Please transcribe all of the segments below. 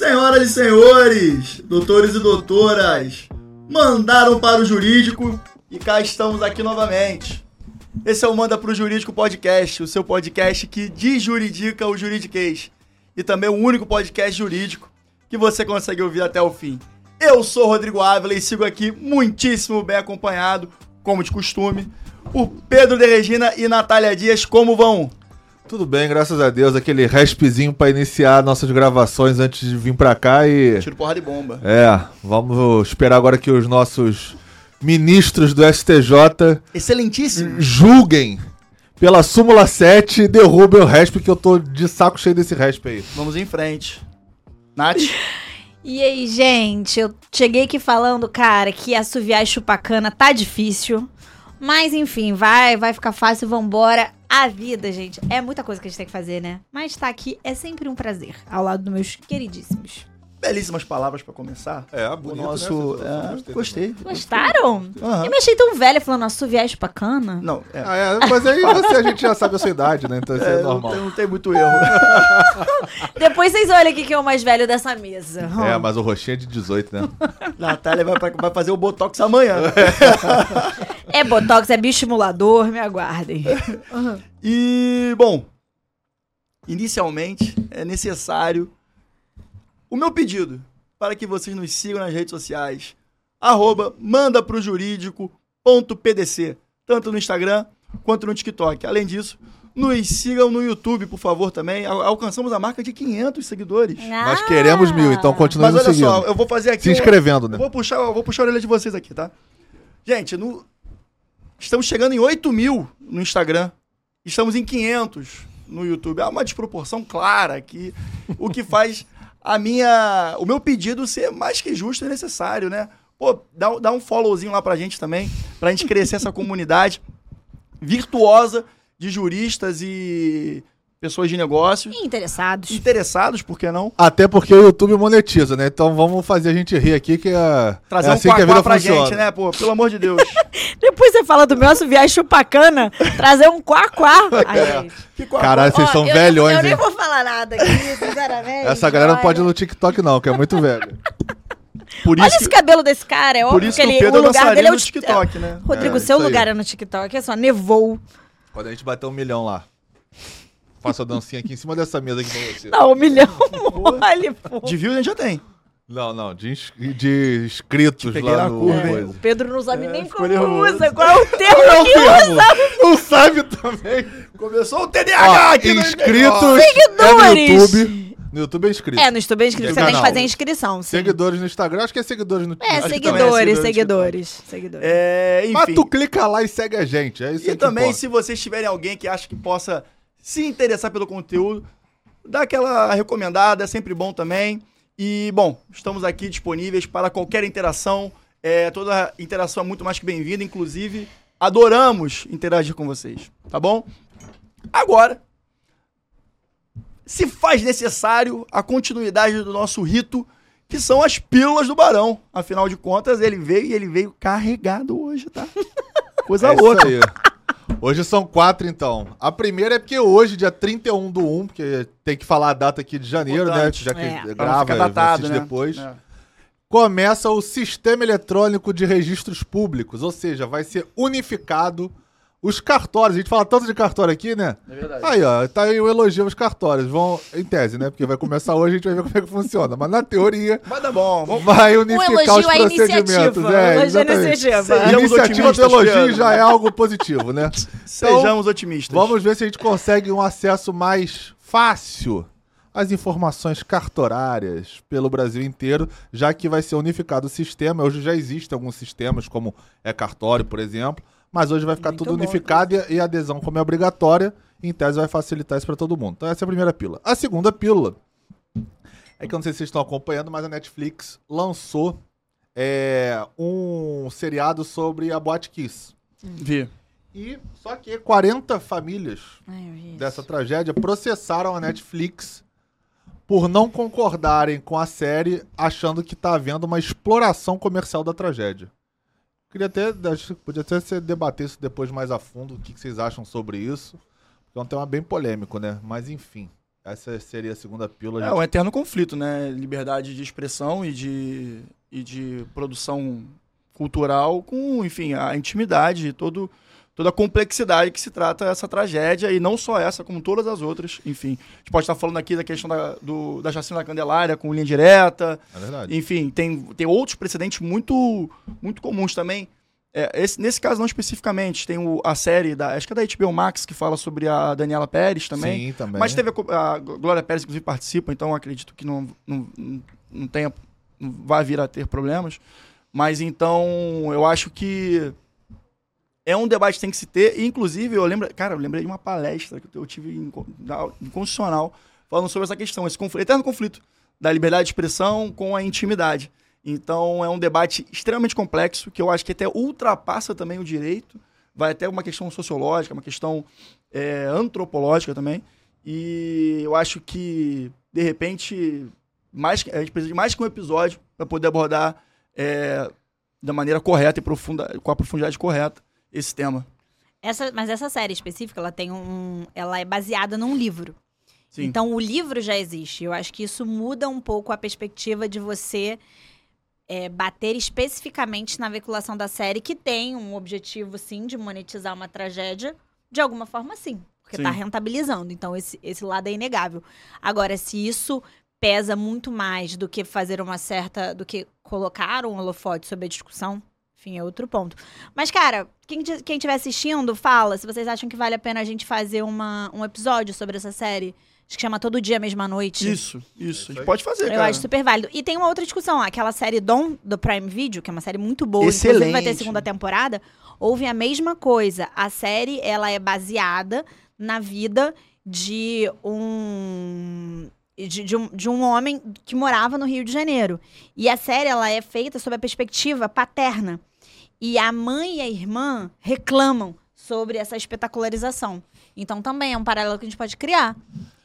Senhoras e senhores, doutores e doutoras, mandaram para o jurídico e cá estamos aqui novamente. Esse é o Manda pro Jurídico Podcast, o seu podcast que desjuridica o juridiquês. E também o único podcast jurídico que você consegue ouvir até o fim. Eu sou Rodrigo Ávila e sigo aqui muitíssimo bem acompanhado, como de costume, por Pedro de Regina e Natália Dias. Como vão? Tudo bem, graças a Deus. Aquele respzinho pra iniciar nossas gravações antes de vir pra cá e. Tiro porra de bomba. É, vamos esperar agora que os nossos ministros do STJ Excelentíssimo. julguem pela súmula 7 e derrubem o resp, que eu tô de saco cheio desse resp aí. Vamos em frente. Nath? E aí, gente, eu cheguei aqui falando, cara, que assoviar e chupar cana tá difícil. Mas enfim, vai, vai ficar fácil, vambora. A vida, gente, é muita coisa que a gente tem que fazer, né? Mas estar aqui é sempre um prazer, ao lado dos meus queridíssimos. Belíssimas palavras pra começar. É, O bonito, nosso. né? é, gostei. Gostaram? Aham. Eu me achei tão velha falando assoviar e chupar cana. Não, é. Ah, é, mas aí você, a gente já sabe a sua idade, né? Então isso é, É, não, normal. tem, não tem muito erro. Depois vocês olham aqui quem é o mais velho dessa mesa. É, mas o roxinho é de 18, né? Natália vai, pra- vai fazer o Botox amanhã. É botox, é bioestimulador, me aguardem. E, bom, inicialmente é necessário o meu pedido para que vocês nos sigam nas redes sociais. Arroba manda pro jurídico.pdc, tanto no Instagram quanto no TikTok. Além disso, nos sigam no YouTube, por favor, também. Al- Alcançamos a marca de 500 seguidores. Nós queremos mil, então continue Mas olha seguindo. só, eu vou fazer aqui. Se um- inscrevendo, né? Eu vou puxar, vou puxar a orelha de vocês aqui, tá? Gente, no... estamos chegando em 8 mil no Instagram. Estamos em 500 no YouTube. Há uma desproporção clara aqui. O que faz a minha... O meu pedido ser mais que justo e necessário, né? Pô, dá, dá um followzinho lá pra gente também, pra gente crescer essa comunidade virtuosa de juristas e pessoas de negócios. E interessados. Interessados, por que não? Até porque o YouTube monetiza, né? Então vamos fazer a gente rir aqui, que é, Trazer é um assim que a vida pra funciona. gente, né? Pô, pelo amor de Deus. Depois você fala do meu assoviar e chupar cana, trazer um quá-quá. Caralho, vocês Ó, são eu, velhões, Eu nem vou falar nada aqui, sinceramente. Essa galera não pode ir no TikTok, não, que é muito velho. Por Olha isso esse que... cabelo desse cara, é Por óbvio isso que que o ele, Pedro o é lugar dele é o no TikTok, né? Rodrigo, É, seu lugar é no TikTok, é só nevou. Quando a gente bater um milhão lá. Faça a dancinha aqui em cima dessa mesa aqui pra você. Não, um milhão mole, pô. De views a gente já tem. Não, não, de, ins- de inscritos lá no. curva, coisa. O Pedro não sabe É, nem como nervoso. usa, qual é o termo que usa. Não sabe também. Começou o TDAH Ó, aqui no inscritos é no Seguidores. YouTube. No YouTube é inscrito. É, no YouTube é inscrito, você tem que fazer a inscrição, sim. Seguidores no Instagram, acho que é seguidores no É, também é seguidores, seguidores seguidores, seguidores. É, Mas enfim. tu clica lá e segue a gente. É isso E aí que também, importa. se vocês tiverem alguém que acha que possa se interessar pelo conteúdo, dá aquela recomendada, é sempre bom também. E, bom, estamos aqui disponíveis para qualquer interação. É, toda interação é muito mais que bem-vinda, inclusive adoramos interagir com vocês, tá bom? Agora, se faz necessário a continuidade do nosso rito, que são as pílulas do Barão. Afinal de contas, ele veio e ele veio carregado hoje, tá? Coisa É isso louca. aí. Hoje são quatro, então. A primeira é porque hoje, dia 31 do 1, porque tem que falar a data aqui de janeiro, Importante. né? Já que É. Grava, datado, né? depois. É. Começa o Sistema Eletrônico de Registros Públicos, ou seja, vai ser unificado os cartórios. A gente fala tanto de cartório aqui, né? É verdade. Aí, ó, tá aí o elogio aos cartórios. Vão, em tese, né? Porque vai começar hoje, a gente vai ver como é que funciona. Mas na teoria, Vai dar bom. Vamos... vai unificar os procedimentos. iniciativa, É, elogio exatamente. iniciativa. Sejamos A iniciativa do elogio já é algo positivo, né? Sejamos otimistas. Vamos ver se a gente consegue um acesso mais fácil às informações cartorárias pelo Brasil inteiro, já que vai ser unificado o sistema. Hoje já existem alguns sistemas, como é cartório, por exemplo, mas hoje vai ficar Muito tudo bom, unificado e, e a adesão, como é obrigatória, em tese vai facilitar isso para todo mundo. Então essa é a primeira pílula. A segunda pílula é que eu não sei se vocês estão acompanhando, mas a Netflix lançou é, um seriado sobre a Boate Kiss. Vi. E só que 40 famílias Ai, dessa tragédia processaram a Netflix por não concordarem com a série, achando que tá havendo uma exploração comercial da tragédia. Queria até, acho que podia até se debater isso depois mais a fundo, o que, que vocês acham sobre isso. Porque é um tema bem polêmico, né? Mas enfim. Essa seria a segunda pílula. É gente. um eterno conflito, né? Liberdade de expressão e de, e de produção cultural com, enfim, a intimidade e todo, toda a complexidade que se trata essa tragédia, e não só essa, como todas as outras. Enfim, a gente pode estar falando aqui da questão da, do, da chacina da Candelária com linha direta, É verdade. enfim, tem, tem outros precedentes muito, muito comuns também. É, esse- nesse caso, não especificamente, tem o- a série, da, acho que é da HBO Max, que fala sobre a Daniela Pérez também. Sim, também. Mas teve a, a Glória Pérez, inclusive, participa, então acredito que não, não, não- não tenha. Não vai vir a ter problemas. Mas então, eu acho que é um debate que tem que se ter. E, inclusive, eu lembro. Cara, eu lembrei de uma palestra que eu tive em, em Constitucional falando sobre essa questão, esse conflito, eterno conflito da liberdade de expressão com a intimidade. Então, é um debate extremamente complexo, que eu acho que até ultrapassa também o direito. Vai até uma questão sociológica, uma questão é, antropológica também. E eu acho que, de repente, mais, a gente precisa de mais que um episódio para poder abordar é, da maneira correta e profunda, com a profundidade correta esse tema. Essa, mas essa série específica, ela tem um. Ela é baseada num livro. Sim. Então o livro já existe. Eu acho que isso muda um pouco a perspectiva de você é, bater especificamente na veiculação da série, que tem um objetivo, sim, de monetizar uma tragédia, de alguma forma, sim. Porque Sim. tá rentabilizando. Então, esse, esse lado é inegável. Agora, se isso pesa muito mais do que fazer uma certa. do que colocar um holofote sobre a discussão. Enfim, é outro ponto. Mas, cara, quem, ti- quem estiver assistindo, fala se vocês acham que vale a pena a gente fazer uma, um episódio sobre essa série. Acho que chama Todo Dia, Mesma Noite. Isso, isso. A gente pode fazer, Eu cara. acho super válido. E tem uma outra discussão. Aquela série Dom, do Prime Video, que é uma série muito boa. Inclusive vai ter Excelente. segunda temporada. Houve a mesma coisa. A série, ela é baseada na vida de um... De, de um, de um homem que morava no Rio de Janeiro. E a série, ela é feita sob a perspectiva paterna. E a mãe e a irmã reclamam sobre essa espetacularização. Então também é um paralelo que a gente pode criar.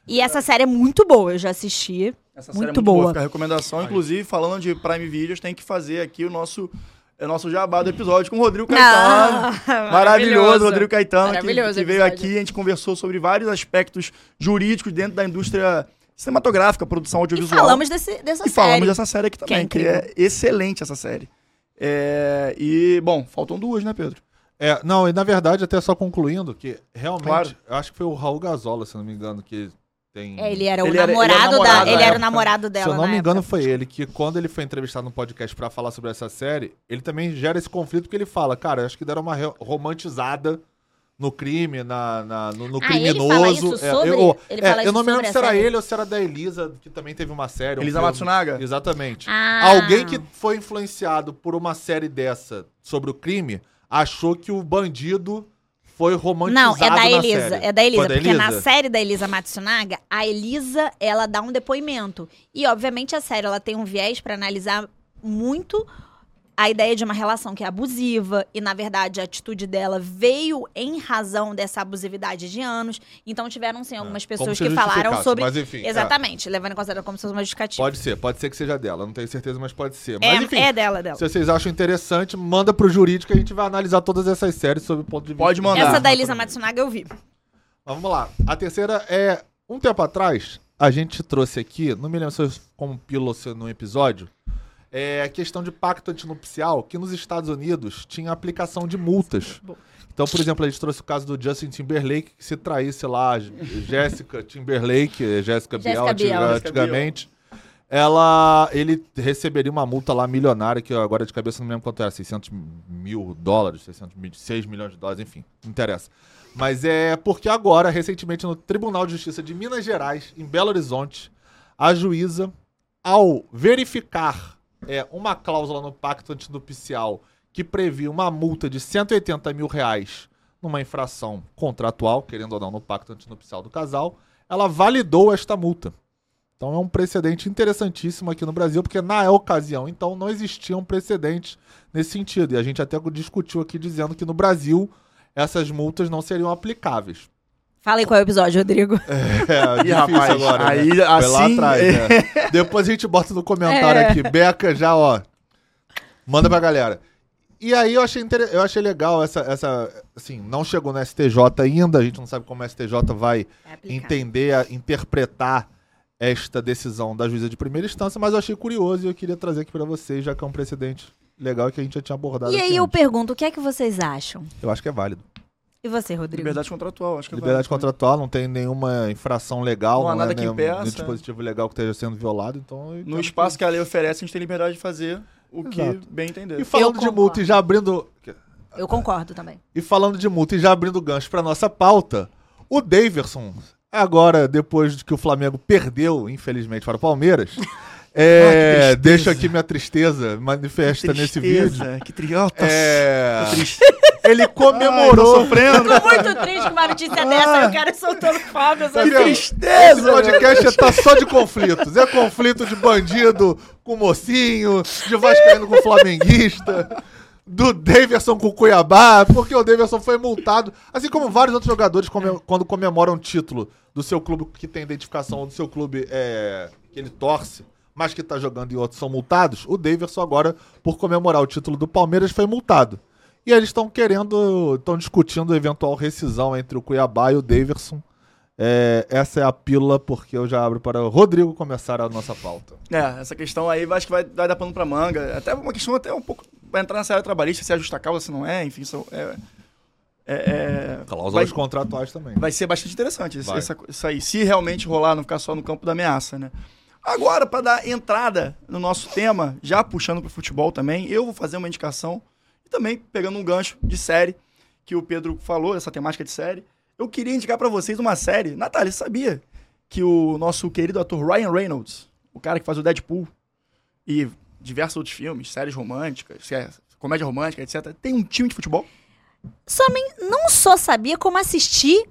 E essa série é muito boa, eu já assisti. Essa Muito série é muito boa. boa. Fica a recomendação. Inclusive, falando de Prime Videos, tem que fazer aqui o nosso, é, nosso jabá do episódio com o Rodrigo Caetano. Ah, Maravilhoso, Rodrigo Caetano, que, Maravilhoso que veio episódio. aqui. A gente conversou sobre vários aspectos jurídicos dentro da indústria cinematográfica, produção E audiovisual. falamos desse, dessa E série. falamos dessa série aqui que é também, que é, excelente essa série. É, e, bom, faltam duas, né, Pedro? É, não, e na verdade, até só concluindo, que realmente, Claro. eu acho que foi o Raul Gazola, se não me engano, que tem. É, ele era o Ele era- ele era namorado, namorado da. Ele era o namorado dela. Se eu não me engano, época. foi ele que, quando ele foi entrevistado no podcast pra falar sobre essa série, ele também gera esse conflito porque ele fala, cara, acho que deram uma romantizada no crime, na, na- no, no Ah, ele criminoso. fala isso É, sobre- eu, ele é, fala eu isso não me lembro se era série? ele ou se era da Elisa, que também teve uma série. um Elisa filme. Matsunaga? Exatamente. Ah. Alguém que foi influenciado por uma série dessa sobre o crime achou que o bandido foi romantizado Não, é da na Elisa. série. É da Elisa. Da porque na Elisa? série da Elisa Matsunaga, a Elisa, ela dá um depoimento. E, obviamente, a série ela tem um viés pra analisar muito a ideia de uma relação que é abusiva. E, na verdade, a atitude dela veio em razão dessa abusividade de anos. Então, tiveram, sim, algumas É, como pessoas que falaram sobre. Mas enfim. é. Exatamente, levando em consideração como se fosse uma justificativa. Pode ser, pode ser que seja dela. Não tenho certeza, mas pode ser. é, Mas enfim, é dela, dela. se vocês acham interessante, manda pro jurídico que a gente vai analisar todas essas séries sob o ponto de vista. Pode mandar. Essa da Elisa Matsunaga eu vi. Mas vamos lá. A terceira é. Um tempo atrás, a gente trouxe aqui, não me lembro se foi como pílula ou se num episódio, é a questão de pacto antinupcial, que nos Estados Unidos tinha aplicação de multas. Então, por exemplo, a gente trouxe o caso do Justin Timberlake, que se traísse lá, Jéssica Timberlake, eh, Jéssica Biel, Biel. antiga- Jéssica Biel. antigamente, ela, ele receberia uma multa lá milionária, que eu agora de cabeça não me lembro quanto era, 600 mil dólares, 600 mil, 6 milhões de dólares, enfim, não interessa. Mas é porque agora, recentemente, no Tribunal de Justiça de Minas Gerais, em Belo Horizonte, a juíza, ao verificar é, uma cláusula no pacto antinupcial que previa uma multa de 180 mil reais numa infração contratual, querendo ou não, no pacto antinupcial do casal, ela validou esta multa. Então é um precedente interessantíssimo aqui no Brasil, porque na ocasião, então, não existia um precedente nesse sentido. E a gente até discutiu aqui dizendo que no Brasil essas multas não seriam aplicáveis. Fala aí qual é o episódio, Rodrigo. É, difícil rapaz, agora. aí, né? Foi lá assim, atrás, né? Depois a gente bota no comentário É. aqui. Beca já, ó. Manda pra galera. E aí eu achei, inter... eu achei legal essa, essa. Assim, não chegou no STJ ainda, a gente não sabe como o STJ vai É entender, a- interpretar esta decisão da juíza de primeira instância, mas eu achei curioso e eu queria trazer aqui pra vocês, já que é um precedente legal que a gente já tinha abordado E aí eu antes. pergunto, o que é que vocês acham? Eu acho que é válido. E você, Rodrigo? Liberdade contratual, acho que é Liberdade válido. contratual, não tem nenhuma infração legal, Não há não, nada é que nenhum, impeça. nenhum dispositivo legal que esteja sendo violado, então... No espaço que a lei oferece, a gente tem liberdade de fazer o que Exato. bem entender. E falando de multa e já abrindo... Eu concordo também. E falando de multa e já abrindo gancho pra nossa pauta, o Daverson, agora, depois de que o Flamengo perdeu, infelizmente, para o Palmeiras, é, Ah, que tristeza. deixo aqui minha tristeza manifesta nesse vídeo. Que triota. É, triste. Ele Ai, comemorou. sofrendo. Tô muito triste com uma notícia dessa, e o cara soltando fogos. Tá assim. vendo? tristeza, Esse podcast tá só de conflitos. É conflito de bandido com mocinho, de vascaíno com flamenguista, do Daverson com Cuiabá, porque o Daverson foi multado, assim como vários outros jogadores come- quando comemoram um título do seu clube que tem identificação ou do seu clube é, que ele torce, mas que tá jogando em outros são multados. O Daverson agora, por comemorar o título do Palmeiras, foi multado. E eles estão querendo, estão discutindo eventual rescisão entre o Cuiabá e o Daverson. É, essa é a pílula, porque eu já abro para o Rodrigo começar a nossa pauta. É, essa questão aí acho que vai, vai dar pano pra manga. Até uma questão até um pouco. Vai entrar nessa área trabalhista, se é justa causa, se não é, enfim. São, é, é, é- Cláusulas contratuais também. vai ser bastante interessante esse- essa- isso aí. Se realmente rolar, não ficar só no campo da ameaça, né? Agora, para dar entrada no nosso tema, já puxando pro futebol também, eu vou fazer uma indicação e também pegando um gancho de série que o Pedro falou, essa temática de série. Eu queria indicar para vocês uma série. Natália, você sabia que o nosso querido ator Ryan Reynolds, o cara que faz o Deadpool e diversos outros filmes, séries românticas, sé- comédia romântica, etc., tem um time de futebol? Só não só sabia como assistir,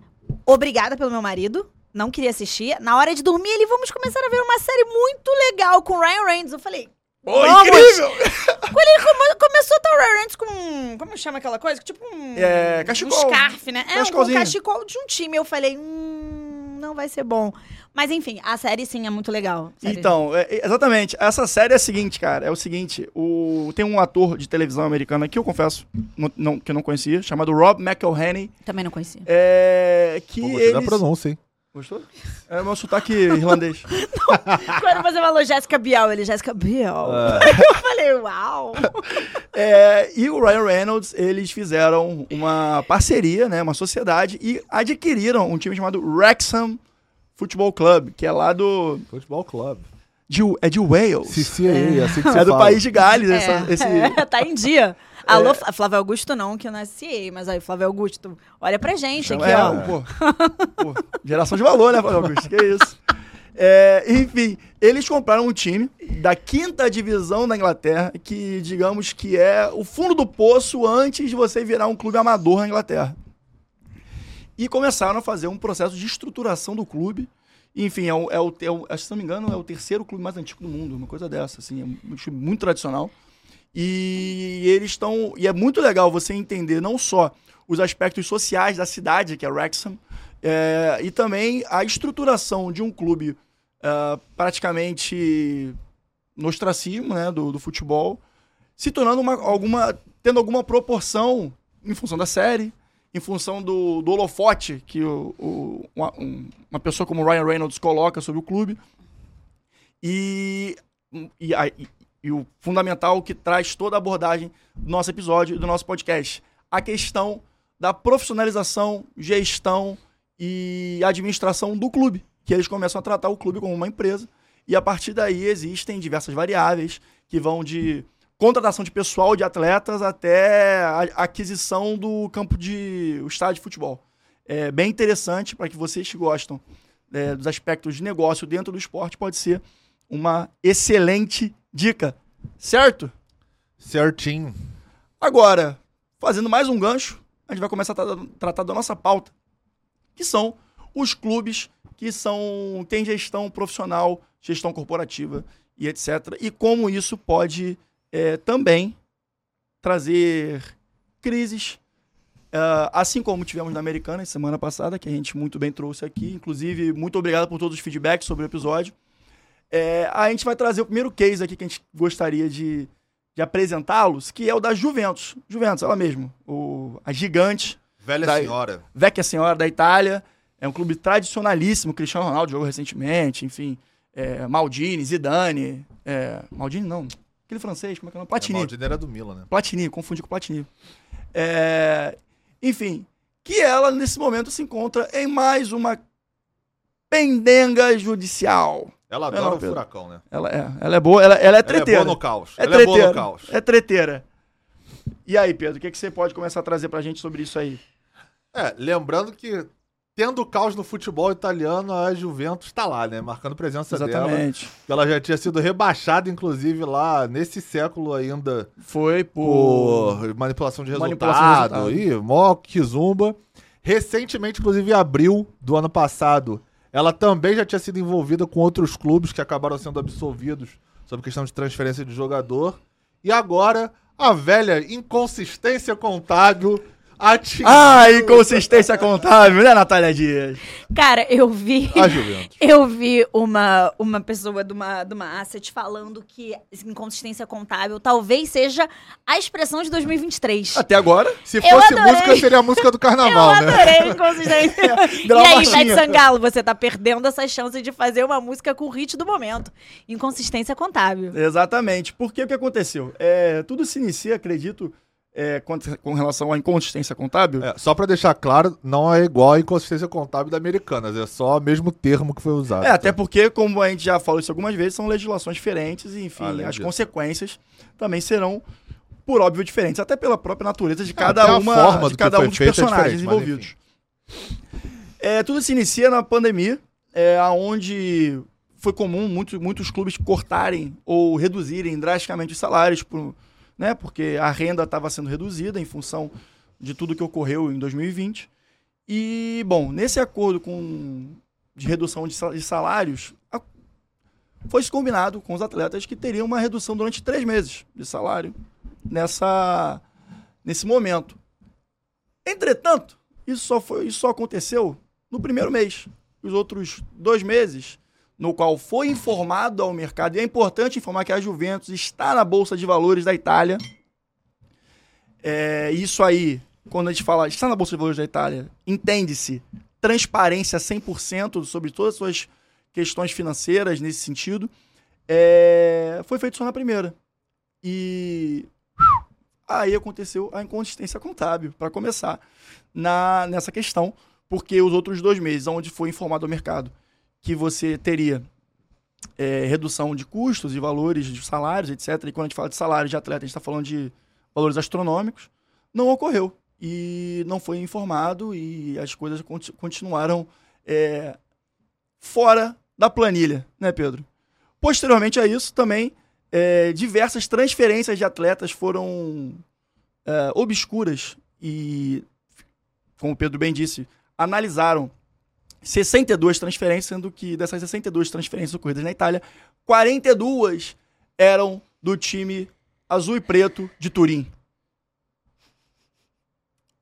obrigada pelo meu marido, não queria assistir. Na hora de dormir, ele, vamos começar a ver uma série muito legal com Ryan Reynolds. Eu falei, Pô, Vamos! incrível! Quando ele come- começou a o Ryan Reynolds com. Como chama aquela coisa? Tipo um. É, cachecol. Um scarf, né? É, um Cachecolzinho. cachecol de um time. Eu falei, hum, não vai ser bom. Mas enfim, a série sim é muito legal. Série- Então, é- é- exatamente. Essa série é a seguinte, cara. É o seguinte. O, tem um ator de televisão americana que eu confesso não, não- que eu não conhecia, chamado Rob McElhenney. Também não conhecia. É, que Pô, gostei da eles... pronúncia, hein? Gostou? É o meu sotaque irlandês. Quando você falou Jéssica Biel, ele, Jéssica Biel. Ah. Eu falei, uau. É, e o Ryan Reynolds, eles fizeram uma parceria, né, uma sociedade, e adquiriram um time chamado Wrexham Football Club, que é lá do... Futebol Club. De, é de Wales. CCA, é assim que se É do fala. país de Gales, É, essa- esse... é, tá em dia. Alô, Flá- Flávio Augusto não, que eu CA, mas aí, Flávio Augusto, olha pra gente aqui, é, ó. pô, pô, geração de valor, né, Flávio Augusto? Que isso. É, enfim, eles compraram um time da quinta divisão da Inglaterra, que digamos que é o fundo do poço antes de você virar um clube amador na Inglaterra. E começaram a fazer um processo de estruturação do clube. Enfim, é o, é o, é o- que, se não me engano, é o terceiro clube mais antigo do mundo, uma coisa dessa, assim, é um time muito tradicional. E eles estão. E é muito legal você entender não só os aspectos sociais da cidade, que é Wrexham, é, e também a estruturação de um clube ah, praticamente no ostracismo né, do, do futebol, se tornando uma, alguma. tendo alguma proporção em função da série, em função do, do holofote que o, o- uma, um- uma pessoa como Ryan Reynolds coloca sobre o clube. E, e, e- e o fundamental que traz toda a abordagem do nosso episódio e do nosso podcast. A questão da profissionalização, gestão e administração do clube. Que eles começam a tratar o clube como uma empresa. E a partir daí existem diversas variáveis que vão de contratação de pessoal, de atletas, até a aquisição do campo de o estádio de futebol. É bem interessante para que vocês que gostam é, dos aspectos de negócio dentro do esporte, pode ser uma excelente dica, certo? Certinho. Agora, fazendo mais um gancho, a gente vai começar a tra- tratar da nossa pauta, que são os clubes que são têm gestão profissional, gestão corporativa e etc. E como isso pode é, também trazer crises, ah, assim como tivemos na Americana semana passada, que a gente muito bem trouxe aqui. Inclusive, muito obrigado por todos os feedbacks sobre o episódio. É, a gente vai trazer o primeiro case aqui que a gente gostaria de, de apresentá-los, que é o da Juventus. Juventus, ela mesmo. O, a gigante, Velha Da- senhora. Vecchia Senhora da Itália. É um clube tradicionalíssimo. Cristiano Ronaldo jogou recentemente, enfim. É, Maldini, Zidane. É, Maldini não. Aquele francês, como é que é o nome? Platini. Maldini era do Milan, né? Platini, confundi com Platini. É, enfim, que ela nesse momento se encontra em mais uma pendenga judicial. Ela adora não, o furacão, né? Ela é, ela é boa, ela, ela é Ela é treteira. boa no caos. É Ela é boa treteira. no caos. É treteira. E aí, Pedro, o que, que você pode começar a trazer pra gente sobre isso aí? É, lembrando que tendo caos no futebol italiano, a Juventus tá lá, né? Marcando presença dela. Exatamente. Ela já tinha sido rebaixada, inclusive, lá nesse século ainda Foi por. por manipulação de Manipulação de resultado. Ih, mó kizumba. Recentemente, inclusive, em abril do ano passado, ela também já tinha sido envolvida com outros clubes que acabaram sendo absolvidos sobre questão de transferência de jogador. E agora, a velha inconsistência contábil Ah, inconsistência contábil, né, Natália Dias? Cara, eu vi. a Juventus. Eu vi uma, uma pessoa de uma, de uma asset falando que inconsistência contábil talvez seja a expressão de 2023. Até agora. Se Eu fosse adorei. música, seria a música do carnaval, eu né? adorei inconsistência. e Virar uma aí. Ivete Sangalo, você tá perdendo essa chance de fazer uma música com o hit do momento. Inconsistência contábil. Exatamente. Porque o que aconteceu? É, tudo se inicia, acredito, é, com, relação à inconsistência contábil. É, só pra deixar claro, não é igual a inconsistência contábil da Americanas, é só o mesmo termo que foi usado. É, até porque, como a gente já falou isso algumas vezes, são legislações diferentes e, enfim, Além as disso. consequências também serão, por óbvio, diferentes. Até pela própria natureza de cada até a uma de cada um dos é personagens envolvidos. É, tudo se inicia na pandemia, é, onde foi comum muitos, muitos clubes cortarem ou reduzirem drasticamente os salários, por, né, porque a renda estava sendo reduzida em função de tudo que ocorreu em 2020. E, bom, nesse acordo com, de redução de, sa- de salários, foi-se combinado com os atletas que teriam uma redução durante três meses de salário nessa, nesse momento. Entretanto, isso só, foi, isso só aconteceu no primeiro mês. Os outros dois meses, no qual foi informado ao mercado, e é importante informar que a Juventus está na Bolsa de Valores da Itália. É, isso aí, quando a gente fala está na Bolsa de Valores da Itália, entende-se transparência 100% sobre todas as suas questões financeiras nesse sentido. É, foi feito só na primeira. E aí aconteceu a inconsistência contábil, para começar, na, nessa questão, porque os outros dois meses, onde foi informado ao mercado que você teria é, redução de custos e valores de salários, etc. E quando a gente fala de salário de atleta, a gente está falando de valores astronômicos, não ocorreu. E não foi informado e as coisas conti- continuaram é, fora da planilha, né, Pedro? Posteriormente a isso, também é, diversas transferências de atletas foram é, obscuras e, como o Pedro bem disse, analisaram 62 transferências, sendo que dessas 62 transferências ocorridas na Itália, 42 eram do time azul e preto de Turim.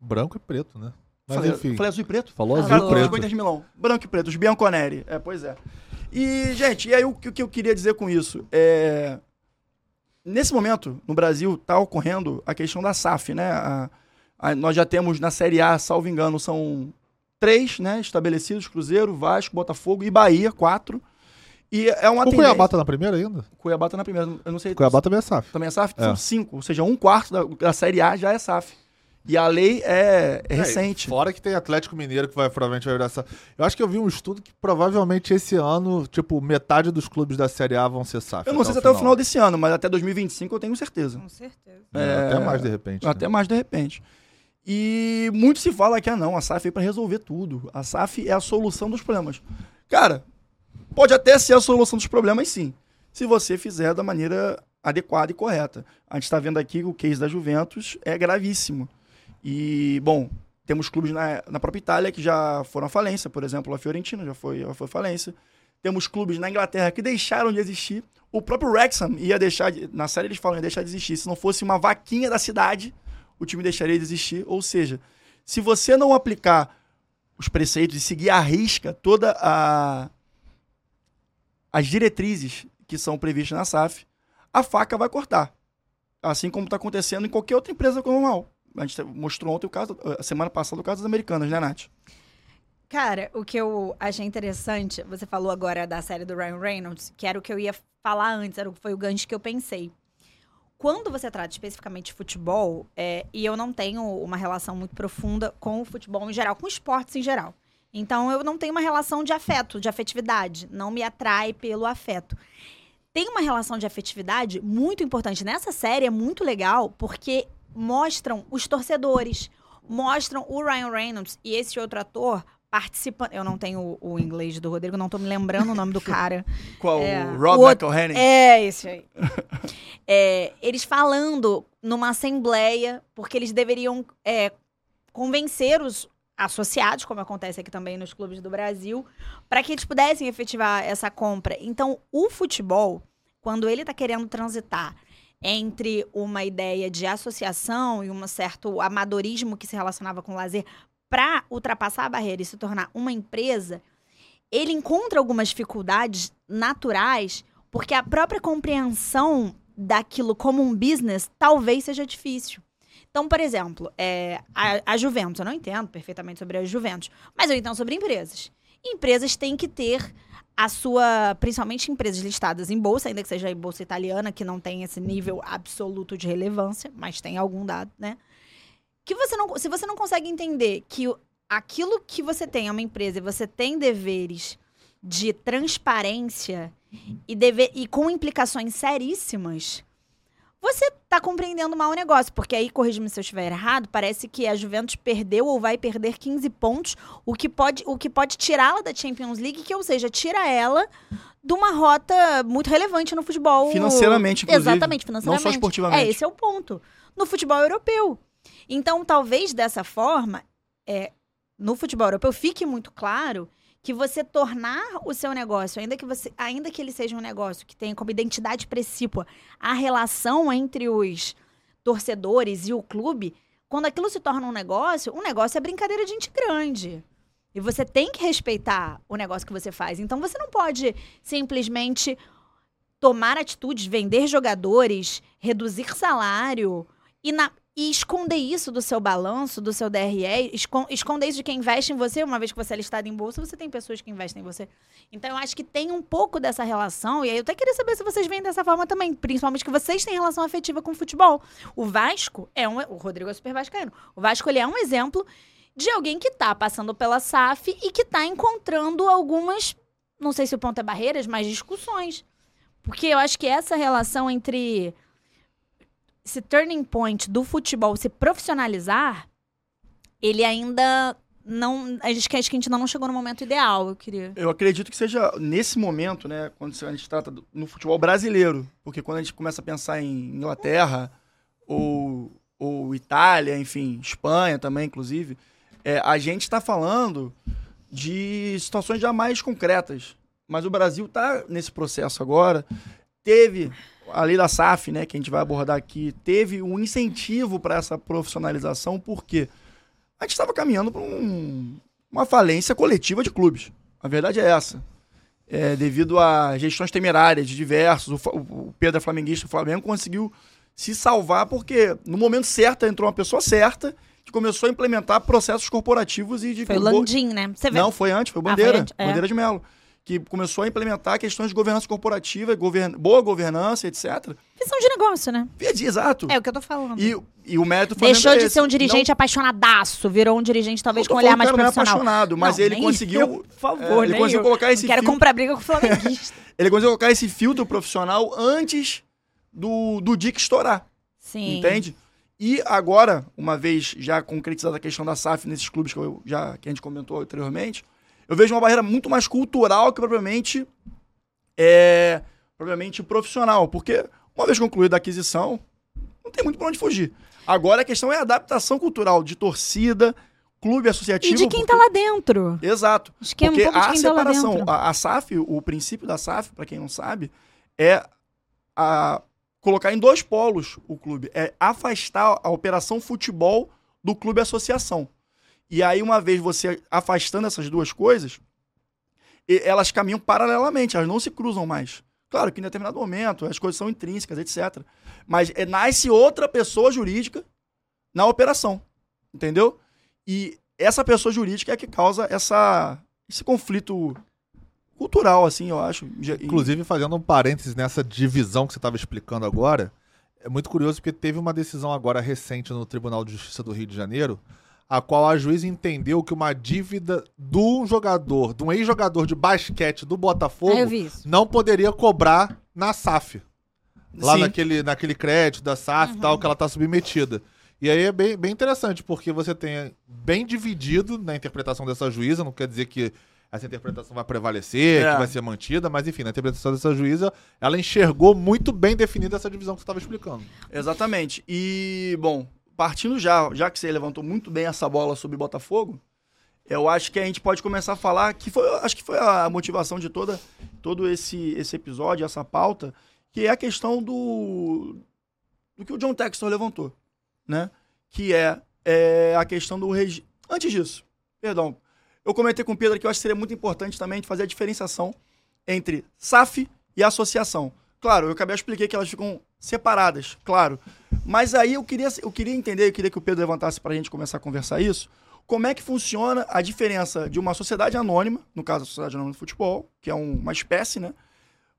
Branco e preto, né? Mas falei, enfim, falei azul e preto? falou Falou. azul e preto. Corinthians de Milão. Branco e preto, os Bianconeri. É, pois é. E, gente, e aí o que, o que eu queria dizer com isso? É... Nesse momento, no Brasil, está ocorrendo a questão da SAF, né? A- a- nós já temos na Série A, salvo engano, são três, né? Estabelecidos, Cruzeiro, Vasco, Botafogo e Bahia, quatro. E é uma O tendência... Cuiabá tá na primeira ainda? Cuiabá tá na primeira, eu não sei... O Cuiabá também é SAF. Também é SAF? É. São cinco, ou seja, um quarto da, da Série A já é SAF. E a lei é, é recente. Fora que tem Atlético Mineiro que vai provavelmente vai virar essa. Eu acho que eu vi um estudo que provavelmente esse ano, tipo, metade dos clubes da Série A vão ser SAF. Eu não sei se até o final desse ano, mas até 2025 eu tenho certeza. Com certeza. É, Até mais de repente. Até né? mais de repente. E muito se fala que, ah, não, a SAF veio para resolver tudo. A SAF é a solução dos problemas. Cara, pode até ser a solução dos problemas, sim, se você fizer da maneira adequada e correta. A gente está vendo aqui que o case da Juventus é gravíssimo. E, bom, temos clubes na, na própria Itália que já foram à falência, por exemplo, a Fiorentina já foi, já foi falência. Temos clubes na Inglaterra que deixaram de existir. O próprio Wrexham ia deixar, de, na série eles falam, ia deixar de existir. Se não fosse uma vaquinha da cidade, o time deixaria de existir. Ou seja, se você não aplicar os preceitos e seguir à risca toda a as diretrizes que são previstas na SAF, a faca vai cortar. Assim como está acontecendo em qualquer outra empresa normal. A gente mostrou ontem o caso, a semana passada, o caso das americanas, né, Nath? Cara, o que eu achei interessante, você falou agora da série do Ryan Reynolds, que era o que eu ia falar antes, era, foi o gancho que eu pensei. Quando você trata especificamente de futebol, é, e eu não tenho uma relação muito profunda com o futebol em geral, com esportes em geral. Então eu não tenho uma relação de afeto, de afetividade. Não me atrai pelo afeto. Tem uma relação de afetividade muito importante. Nessa série é muito legal porque mostram os torcedores, mostram o Ryan Reynolds e esse outro ator participando. Eu não tenho o, o, inglês do Rodrigo, não tô me lembrando o nome do cara. Qual? É, o Rob McElhenney? É, esse aí. é, eles falando numa assembleia, porque eles deveriam é, convencer os associados, como acontece aqui também nos clubes do Brasil, para que eles pudessem efetivar essa compra. Então, o futebol, quando ele está querendo transitar entre uma ideia de associação e um certo amadorismo que se relacionava com o lazer para ultrapassar a barreira e se tornar uma empresa, ele encontra algumas dificuldades naturais, porque a própria compreensão daquilo como um business talvez seja difícil. Então, por exemplo, é, a, a Juventus, eu não entendo perfeitamente sobre a Juventus, mas eu entendo sobre empresas. Empresas têm que ter a sua, principalmente empresas listadas em bolsa, ainda que seja em bolsa italiana, que não tem esse nível absoluto de relevância, mas tem algum dado, né? Que você não, se você não consegue entender que aquilo que você tem é uma empresa e você tem deveres de transparência e, deve, e com implicações seríssimas, você está compreendendo mal o negócio, porque aí, corrija-me se eu estiver errado, parece que a Juventus perdeu ou vai perder 15 pontos, o que pode, o que pode tirá-la da Champions League, que, ou seja, tira ela de uma rota muito relevante no futebol. Financeiramente, inclusive. Exatamente, financeiramente. Não só esportivamente. É, esse é o ponto. No futebol europeu. Então, talvez dessa forma, é, no futebol europeu, fique muito claro que você tornar o seu negócio, ainda que você, ainda que ele seja um negócio que tenha como identidade precípua a relação entre os torcedores e o clube, quando aquilo se torna um negócio, um negócio é brincadeira de gente grande. E você tem que respeitar o negócio que você faz. Então você não pode simplesmente tomar atitudes, vender jogadores, reduzir salário e na, e esconder isso do seu balanço, do seu DRE, esconder isso de quem investe em você, uma vez que você é listado em bolsa, você tem pessoas que investem em você. Então eu acho que tem um pouco dessa relação, e aí eu até queria saber se vocês veem dessa forma também, principalmente que vocês têm relação afetiva com o futebol. O Vasco é um. O Rodrigo é super vascaíno. O Vasco ele é um exemplo de alguém que está passando pela SAF e que está encontrando algumas. Não sei se o ponto é barreiras, mas discussões. Porque eu acho que essa relação entre esse turning point do futebol se profissionalizar, ele ainda não. Acho que, acho que a gente ainda não chegou no momento ideal, eu queria. Eu acredito que seja nesse momento, né? Quando a gente trata do, no futebol brasileiro. Porque quando a gente começa a pensar em Inglaterra ou, ou Itália, enfim, Espanha também, inclusive, é, a gente está falando de situações já mais concretas. Mas o Brasil está nesse processo agora. Teve a lei da SAF, né, que a gente vai abordar aqui, teve um incentivo para essa profissionalização, porque a gente estava caminhando para um, uma falência coletiva de clubes. A verdade é essa. É, devido a gestões temerárias de diversos, o, o Pedro é flamenguista, o Flamengo conseguiu se salvar porque no momento certo entrou uma pessoa certa que começou a implementar processos corporativos e de... Foi o Landim, né? Não, foi antes, foi o Bandeira, ah, foi antes, é. Bandeira de Melo que começou a implementar questões de governança corporativa, govern... boa governança, etc. Visão de negócio, né? Exato. É o que eu tô falando. E, e o mérito Deixou é de ser um dirigente não... apaixonadaço, virou um dirigente talvez com um olhar mais profissional. Não é apaixonado, mas não, ele conseguiu... Eu, por favor, é, Ele conseguiu eu. colocar esse Quero filtro... comprar briga com o flamenguista. ele conseguiu colocar esse filtro profissional antes do, do DIC estourar. Sim. Entende? E agora, uma vez já concretizada a questão da SAF nesses clubes que, eu já, que a gente comentou anteriormente, eu vejo uma barreira muito mais cultural que propriamente é propriamente profissional, porque uma vez concluída a aquisição, não tem muito para onde fugir. Agora a questão é a adaptação cultural de torcida, clube associativo. E de quem porque... tá lá dentro. Exato. Acho que é um porque pouco a quem separação, tá a, a SAF, o princípio da SAF, para quem não sabe, é a, colocar em dois polos o clube. É afastar a operação futebol do clube associação. E aí, uma vez você afastando essas duas coisas, elas caminham paralelamente, elas não se cruzam mais. Claro que em determinado momento as coisas são intrínsecas, etc. Mas é, nasce outra pessoa jurídica na operação. Entendeu? E essa pessoa jurídica é que causa essa, esse conflito cultural, assim, eu acho. Inclusive, fazendo um parênteses nessa divisão que você estava explicando agora, é muito curioso porque teve uma decisão agora recente no Tribunal de Justiça do Rio de Janeiro, a qual a juíza entendeu que uma dívida de um jogador, de um ex-jogador de basquete do Botafogo, não poderia cobrar na SAF. Lá naquele, naquele crédito da SAF e uhum. tal, que ela está submetida. E aí é bem, bem interessante, porque você tem bem dividido na interpretação dessa juíza, não quer dizer que essa interpretação vai prevalecer, é. que vai ser mantida, mas enfim, na interpretação dessa juíza, ela enxergou muito bem definida essa divisão que você estava explicando. Exatamente. E, bom, partindo já, já que você levantou muito bem essa bola sobre Botafogo, eu acho que a gente pode começar a falar que foi, acho que foi a motivação de toda todo esse esse episódio, essa pauta, que é a questão do do que o John Textor levantou, né? Que é, é a questão do regi... antes disso, perdão, eu comentei com o Pedro que eu acho que seria muito importante também de fazer a diferenciação entre SAF e associação. Claro, eu acabei de explicar que elas ficam separadas, claro. Mas aí eu queria, eu queria entender, eu queria que o Pedro levantasse para a gente começar a conversar isso, como é que funciona a diferença de uma sociedade anônima, no caso a Sociedade Anônima de Futebol, que é um, uma espécie, né,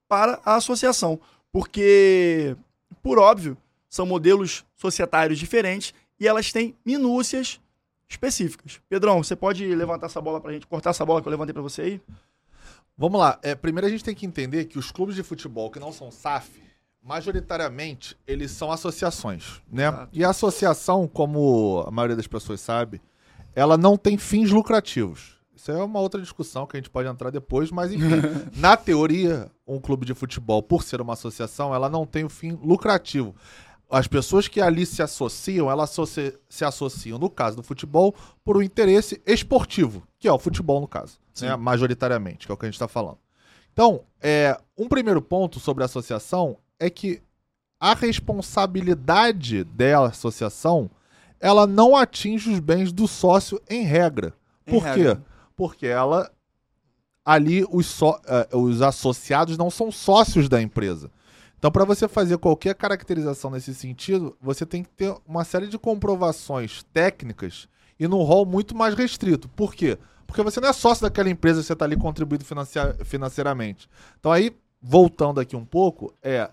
para a associação. Porque, por óbvio, são modelos societários diferentes e elas têm minúcias específicas. Pedrão, você pode levantar essa bola pra gente, cortar essa bola que eu levantei para você aí? Vamos lá. É, primeiro a gente tem que entender que os clubes de futebol que não são SAF, majoritariamente, eles são associações, né? Exato. E a associação, como a maioria das pessoas sabe, ela não tem fins lucrativos. Isso é uma outra discussão que a gente pode entrar depois, mas enfim, na teoria, um clube de futebol, por ser uma associação, ela não tem o um fim lucrativo as pessoas que ali se associam, elas se associam, no caso do futebol, por um interesse esportivo, que é o futebol, no caso, né, majoritariamente, que é o que a gente está falando. Então, é, um primeiro ponto sobre a associação é que a responsabilidade da associação ela não atinge os bens do sócio em regra. Por em quê? Regra. Porque ela ali os, so, uh, os associados não são sócios da empresa. Então, para você fazer qualquer caracterização nesse sentido, você tem que ter uma série de comprovações técnicas e num rol muito mais restrito. Por quê? Porque você não é sócio daquela empresa você está ali contribuindo financeiramente. Então, aí, voltando aqui um pouco, é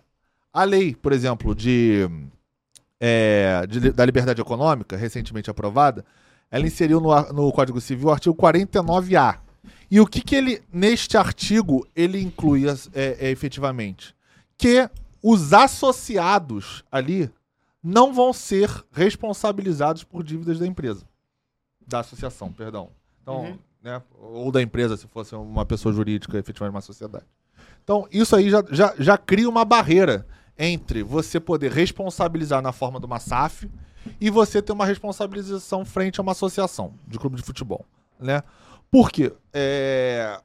a lei, por exemplo, de, é, de da liberdade econômica, recentemente aprovada, ela inseriu no, no Código Civil o artigo 49A. E o que, que ele, neste artigo, ele inclui é, é, efetivamente? que os associados ali não vão ser responsabilizados por dívidas da empresa. Da associação, perdão. Então, uhum. né, ou da empresa, se fosse uma pessoa jurídica, efetivamente uma sociedade. Então, isso aí já, já, já cria uma barreira entre você poder responsabilizar na forma de uma SAF e você ter uma responsabilização frente a uma associação de clube de futebol, né? Por quê? É... O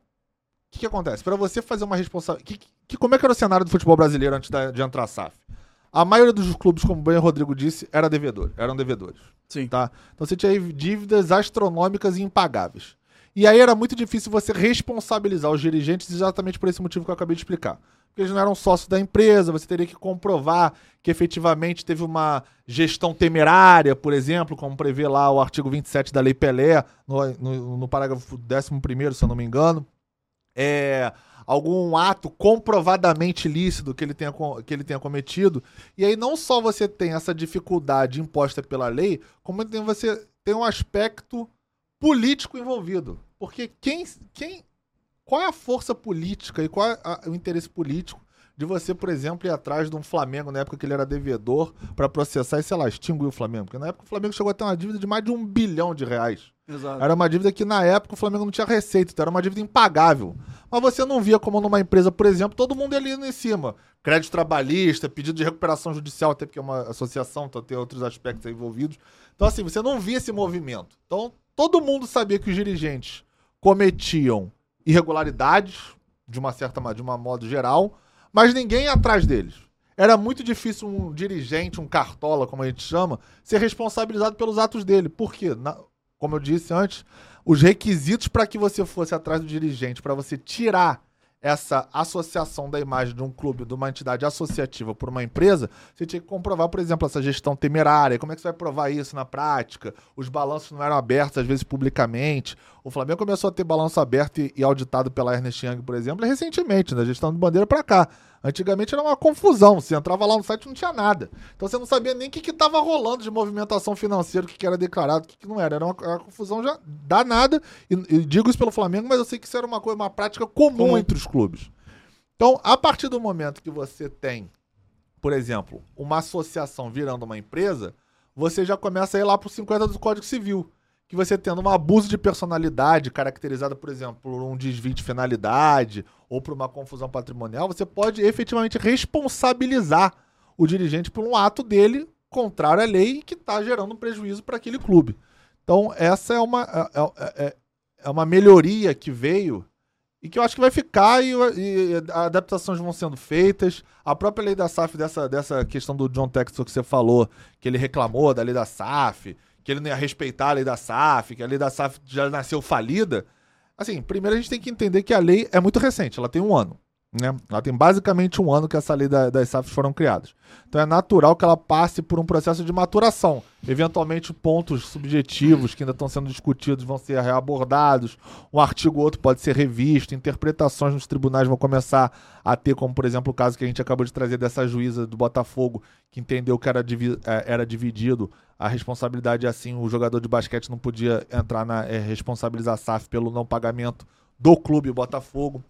que, que acontece? Para você fazer uma responsabilidade que como é que era o cenário do futebol brasileiro antes da, de entrar a SAF? A maioria dos clubes, como bem o Rodrigo disse, era devedor, eram devedores. Sim. Tá? Então você tinha dívidas astronômicas e impagáveis. E aí era muito difícil você responsabilizar os dirigentes exatamente por esse motivo que eu acabei de explicar. Porque eles não eram sócios da empresa, você teria que comprovar que efetivamente teve uma gestão temerária, por exemplo, como prevê lá o artigo 27 da Lei Pelé, no, no, no parágrafo 11, se eu não me engano. É, algum ato comprovadamente ilícito que ele, tenha, que ele tenha cometido. E aí não só você tem essa dificuldade imposta pela lei, como você tem um aspecto político envolvido. Porque quem, quem qual é a força política e qual é a, o interesse político de você, por exemplo, ir atrás de um Flamengo na época que ele era devedor para processar e, sei lá, extinguir o Flamengo? Porque na época o Flamengo chegou a ter uma dívida de mais de um bilhão de reais. Exato. Era uma dívida que na época o Flamengo não tinha receita, então era uma dívida impagável. Mas você não via como numa empresa, por exemplo, todo mundo ali em cima. Crédito trabalhista, pedido de recuperação judicial, até porque é uma associação, então tem outros aspectos envolvidos. Então, assim, você não via esse movimento. Então, todo mundo sabia que os dirigentes cometiam irregularidades, de uma certa de uma modo geral, mas ninguém atrás deles. Era muito difícil um dirigente, um cartola, como a gente chama, ser responsabilizado pelos atos dele. Por quê? Na, como eu disse antes, os requisitos para que você fosse atrás do dirigente, para você tirar essa associação da imagem de um clube, de uma entidade associativa por uma empresa, você tinha que comprovar, por exemplo, essa gestão temerária. Como é que você vai provar isso na prática? Os balanços não eram abertos, às vezes, publicamente. O Flamengo começou a ter balanço aberto e, e auditado pela Ernest Young, por exemplo, recentemente, na gestão de bandeira para cá. Antigamente era uma confusão. Você entrava lá no site e não tinha nada. Então você não sabia nem o que estava rolando de movimentação financeira, o que, que era declarado, o que, que não era. Era uma, uma confusão já danada. E, e digo isso pelo Flamengo, mas eu sei que isso era uma coisa, uma prática comum entre os clubes. Então, a partir do momento que você tem, por exemplo, uma associação virando uma empresa, você já começa a ir lá pro 50 do Código Civil. Que você tendo um abuso de personalidade, caracterizado, por exemplo, por um desvio de finalidade ou por uma confusão patrimonial, você pode efetivamente responsabilizar o dirigente por um ato dele contrário à lei que está gerando um prejuízo para aquele clube. Então, essa é uma, é, é- é- é uma melhoria que veio e que eu acho que vai ficar e, e adaptações vão sendo feitas. A própria lei da SAF, dessa, dessa questão do John Textor que você falou, que ele reclamou da lei da SAF, que ele não ia respeitar a lei da SAF, que a lei da SAF já nasceu falida. Assim, primeiro a gente tem que entender que a lei é muito recente, ela tem um ano. Né? Ela tem basicamente um ano que essa lei da- das SAFs foram criadas. Então é natural que ela passe por um processo de maturação. Eventualmente, pontos subjetivos que ainda estão sendo discutidos vão ser reabordados, um artigo ou outro pode ser revisto, interpretações nos tribunais vão começar a ter, como por exemplo o caso que a gente acabou de trazer dessa juíza do Botafogo, que entendeu que era, divi- eh, era dividido a responsabilidade assim, o jogador de basquete não podia entrar na eh, responsabilizar SAF pelo não pagamento do clube Botafogo.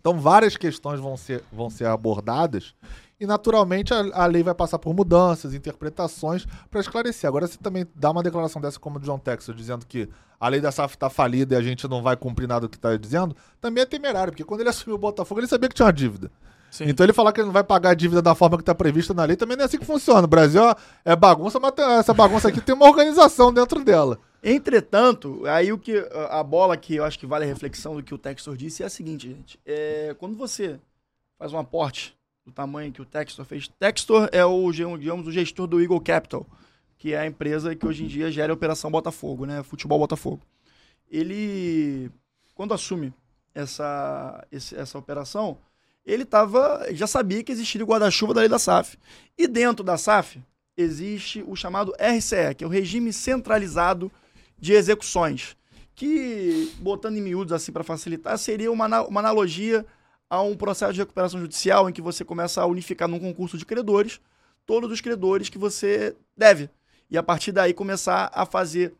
Então, várias questões vão ser, vão ser abordadas e, naturalmente, a, a lei vai passar por mudanças, interpretações para esclarecer. Agora, se também dá uma declaração dessa, como o John Texas, dizendo que a lei da SAF está falida e a gente não vai cumprir nada do que está dizendo, também é temerário, porque quando ele assumiu o Botafogo, ele sabia que tinha uma dívida. Sim. Então, ele falar que ele não vai pagar a dívida da forma que está prevista na lei também não é assim que funciona. O Brasil é- é bagunça, mas essa bagunça aqui tem uma organização dentro dela. Entretanto, aí o que a bola que eu acho que vale a reflexão do que o Textor disse é a seguinte, gente. É, quando você faz um aporte do tamanho que o Textor fez, Textor é o, digamos, o gestor do Eagle Capital, que é a empresa que hoje em dia gera a Operação Botafogo, né? Futebol Botafogo. Ele, quando assume essa, essa operação, ele tava, já sabia que existia o guarda-chuva da lei da SAF. E dentro da SAF existe o chamado RCE, que é o Regime Centralizado de Execuções, que, botando em miúdos assim para facilitar, seria uma, uma analogia a um processo de recuperação judicial em que você começa a unificar num concurso de credores todos os credores que você deve. E a partir daí começar a fazer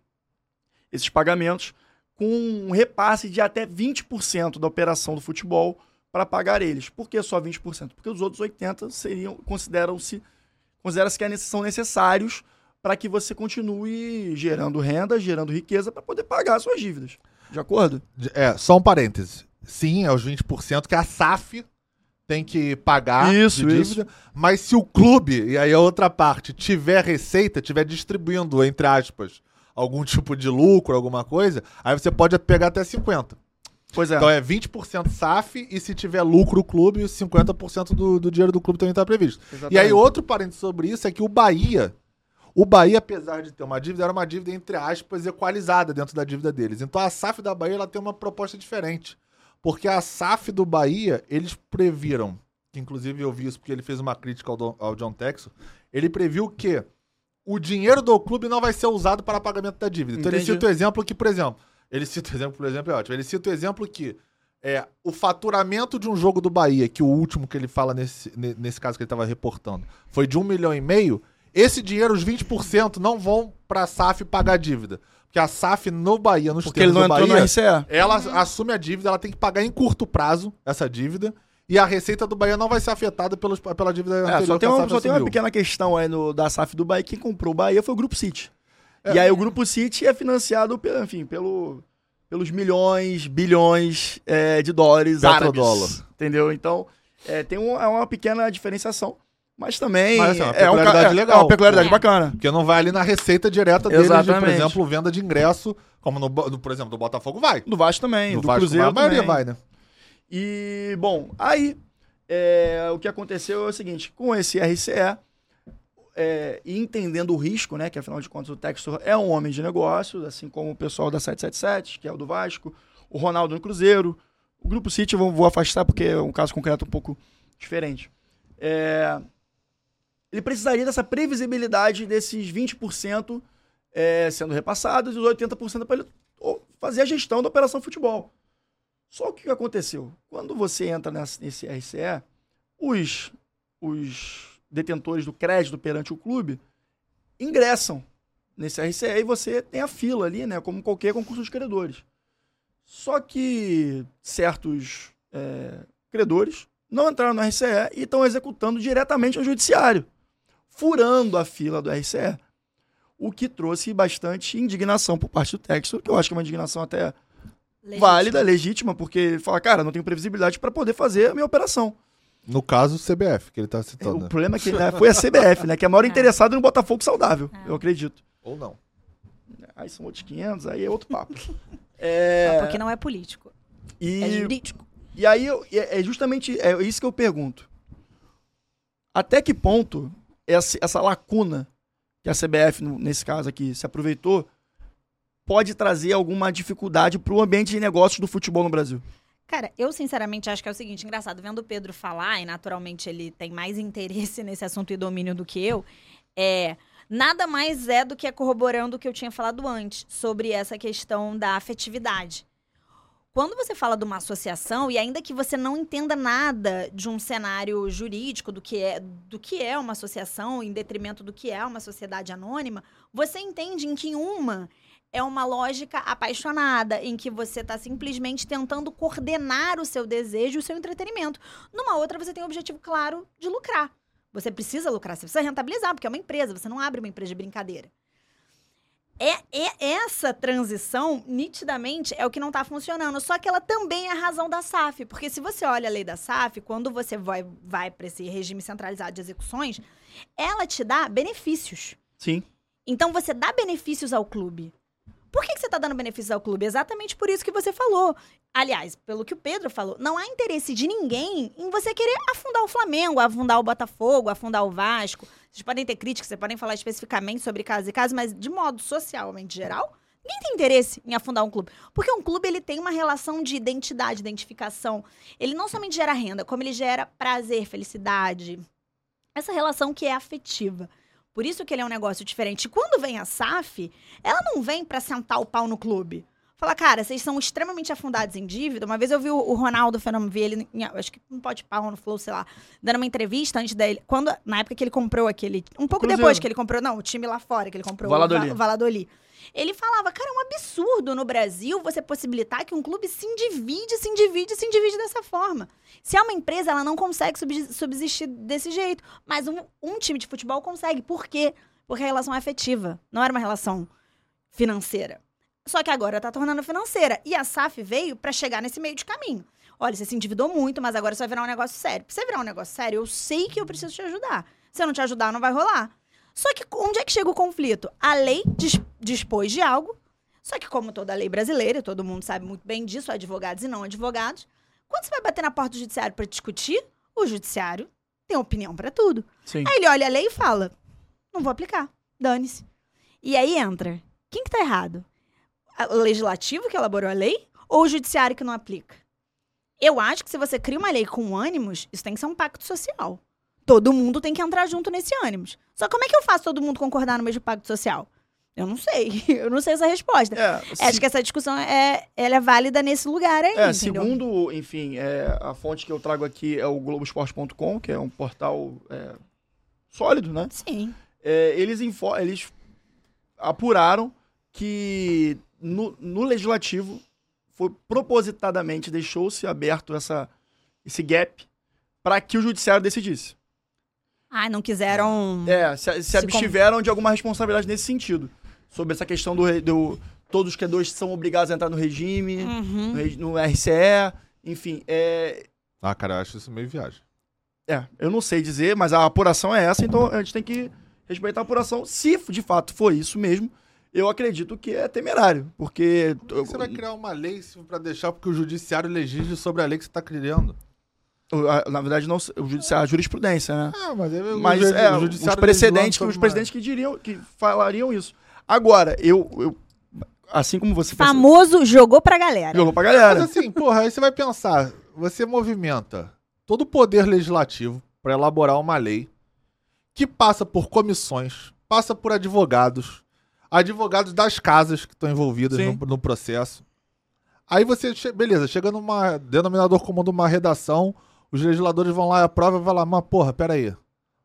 esses pagamentos com um repasse de até 20% da operação do futebol para pagar eles. Por que só 20%? Porque os outros 80% seriam consideram-se considera-se que é são necessários para que você continue gerando renda, gerando riqueza para poder pagar suas dívidas. De acordo? É, só um parêntese. Sim, é os 20% que a SAF tem que pagar Isso, de dívida. Mas se o clube, e aí a outra parte, tiver receita, tiver distribuindo, entre aspas, algum tipo de lucro, alguma coisa, aí você pode pegar até 50%. Pois é. Então é 20% SAF e se tiver lucro o clube, 50% do, do dinheiro do clube também está previsto. E aí Exatamente. outro parênteses sobre isso é que o Bahia, o Bahia, apesar de ter uma dívida, era uma dívida, entre aspas, equalizada dentro da dívida deles. Então a SAF da Bahia ela tem uma proposta diferente. Porque a SAF do Bahia, eles previram, que inclusive eu vi isso porque ele fez uma crítica ao, Don- ao John Texo, ele previu que o dinheiro do clube não vai ser usado para pagamento da dívida. Então ele Entendi. cita o exemplo que, por exemplo, ele cita o exemplo, por exemplo, é ótimo. Ele cita o exemplo que é, o faturamento de um jogo do Bahia, que o último que ele fala nesse, ne- nesse caso que ele estava reportando, foi de um milhão e meio, esse dinheiro, os 20%, não vão para a SAF pagar a dívida. Porque a SAF no Bahia, nos Porque ele termos não do entrou Bahia, RCE. ela assume a dívida, ela tem que pagar em curto prazo essa dívida, e a receita do Bahia não vai ser afetada pelos, pela dívida É, anterior só tem, uma, só tem uma pequena questão aí no, da SAF do Bahia. Quem comprou o Bahia foi o Grupo City. É. E aí o Grupo City é financiado, pelo, enfim, pelo, pelos milhões, bilhões é, de dólares árabes. Petrodólar. Entendeu? Então, é, tem um- é uma pequena diferenciação. Mas também Mas, assim, é uma é, um, é, legal. é uma peculiaridade É. bacana. Porque não vai ali na receita direta deles, de, por exemplo, venda de ingresso, como no, no- por exemplo, do Botafogo vai. Do Vasco também, No do Vasco, Cruzeiro a maioria também. vai, né? E, bom, aí é, o que aconteceu é o seguinte: com esse RCE, é, e entendendo o risco, né? Que afinal de contas o Textor é um homem de negócios, assim como o pessoal da 777, que é o do Vasco, o Ronaldo no Cruzeiro, O Grupo City eu vou, afastar porque é um caso concreto um pouco diferente. É, ele precisaria dessa previsibilidade desses 20% é, sendo repassados e os 80% para ele fazer a gestão da operação futebol. Só que o que aconteceu? Quando você entra nessa- nesse RCE, os, os detentores do crédito perante o clube ingressam nesse RCE e você tem a fila ali, né? Como qualquer concurso de credores. Só que certos é, credores não entraram no RCE e estão executando diretamente no judiciário, furando a fila do RCE. O que trouxe bastante indignação por parte do Texto, que eu acho que é uma indignação até Legítimo. válida, legítima, porque ele fala, cara, não tenho previsibilidade para poder fazer a minha operação. No caso, o CBF, que ele tá citando. O né? problema é que né, foi a CBF, né? Que é a maior interessada no Botafogo saudável, eu acredito. Ou não. Aí são outros 500, aí é outro papo. É, Porque não é político, é e, jurídico. e aí eu- é é justamente é isso que eu pergunto. Até que ponto essa, essa lacuna que a CBF, nesse caso aqui, se aproveitou, pode trazer alguma dificuldade para o ambiente de negócios do futebol no Brasil? Cara, eu sinceramente acho que é o seguinte, engraçado, vendo o Pedro falar, e naturalmente ele tem mais interesse nesse assunto e domínio do que eu, é nada mais é do que corroborando o que eu tinha falado antes sobre essa questão da afetividade. Quando você fala de uma associação, e ainda que você não entenda nada de um cenário jurídico do que é, do que é uma associação, em detrimento do que é uma sociedade anônima, você entende em que uma é uma lógica apaixonada, em que você está simplesmente tentando coordenar o seu desejo e o seu entretenimento. Numa outra, você tem o objetivo claro de lucrar. Você precisa lucrar, você precisa rentabilizar, porque é uma empresa, você não abre uma empresa de brincadeira. É, é essa transição, nitidamente, é o que não está funcionando. Só que ela também é a razão da SAF. Porque se você olha a lei da SAF, quando você vai, vai para esse regime centralizado de execuções, ela te dá benefícios. Sim. Então você dá benefícios ao clube. Por que, que você está dando benefícios ao clube? Exatamente por isso que você falou. Aliás, pelo que o Pedro falou, não há interesse de ninguém em você querer afundar o Flamengo, afundar o Botafogo, afundar o Vasco. Vocês podem ter críticas, vocês podem falar especificamente sobre casos e casos, mas de modo socialmente geral, ninguém tem interesse em afundar um clube. Porque um clube ele tem uma relação de identidade, identificação. Ele não somente gera renda, como ele gera prazer, felicidade. Essa relação que é afetiva. Por isso que ele é um negócio diferente. E quando vem a SAF, ela não vem pra sentar o pau no clube. Fala, cara, vocês são extremamente afundados em dívida. Uma vez eu vi o, Ronaldo Fenômeno, vi ele, em- acho que não pode pau no Flow, sei lá, dando uma entrevista antes dele. Quando, na época que ele comprou aquele. Um pouco Cruzeiro. depois que ele comprou, não, o time lá fora que ele comprou, Valladolid. o, Va- o Valladolid. Ele falava, cara, é um absurdo no Brasil você possibilitar que um clube se endivide, se endivide, se endivide dessa forma. Se é uma empresa, ela não consegue subsi- subsistir desse jeito. Mas um, um time de futebol consegue. Por quê? Porque a relação é afetiva. Não era uma relação financeira. Só que agora tá tornando financeira. E a SAF veio pra chegar nesse meio de caminho. Olha, você se endividou muito, mas agora isso vai virar um negócio sério. Pra você virar um negócio sério, eu sei que eu preciso te ajudar. Se eu não te ajudar, não vai rolar. Só que onde é que chega o conflito? A lei dis- dispôs de algo. Só que, como toda lei brasileira, todo mundo sabe muito bem disso, advogados e não advogados, quando você vai bater na porta do judiciário pra discutir, o judiciário tem opinião pra tudo. Sim. Aí ele olha a lei e fala: não vou aplicar, dane-se. E aí entra: quem que tá errado? O legislativo que elaborou a lei ou o judiciário que não aplica? Eu acho que se você cria uma lei com ânimos, isso tem que ser um pacto social. Todo mundo tem que entrar junto nesse ânimos. Só como é que eu faço todo mundo concordar no mesmo pacto social? Eu não sei. Eu não sei essa resposta. É, Acho que essa discussão é, ela é válida nesse lugar aí. É, entendeu? segundo, enfim, é, a fonte que eu trago aqui é o Globoesporte.com, que é um portal é, sólido, né? Sim. É, eles, info- eles apuraram que no, no legislativo foi propositadamente deixou-se aberto essa, esse gap para que o judiciário decidisse. Ai, não quiseram. É, se, se Se abstiveram de alguma responsabilidade nesse sentido. Sobre essa questão do, do todos os credores são obrigados a entrar no regime, Uhum. no, no RCE, enfim, é, Ah, cara, eu acho isso meio viagem. É, eu não sei dizer, mas a apuração é essa, então a gente tem que respeitar a apuração. Se de fato for isso mesmo, eu acredito que é temerário, porque. Por que você vai criar uma lei pra deixar porque o judiciário legisle sobre a lei que você tá criando? Na verdade, não, o judiciário, a jurisprudência, né? Ah, mas, é, o Mas ju- é, o os precedentes, que, os presidentes que diriam, que falariam isso. Agora, eu, eu assim como você fez- Famoso jogou pra galera. jogou pra Mas galera. assim, porra, aí você vai pensar, você movimenta todo o poder legislativo para elaborar uma lei que passa por comissões, passa por advogados, advogados das casas que estão envolvidas no, no processo. Aí você, che- beleza, chega numa denominador comum de uma redação, os legisladores vão lá e aprovam e vai lá, mas porra, peraí,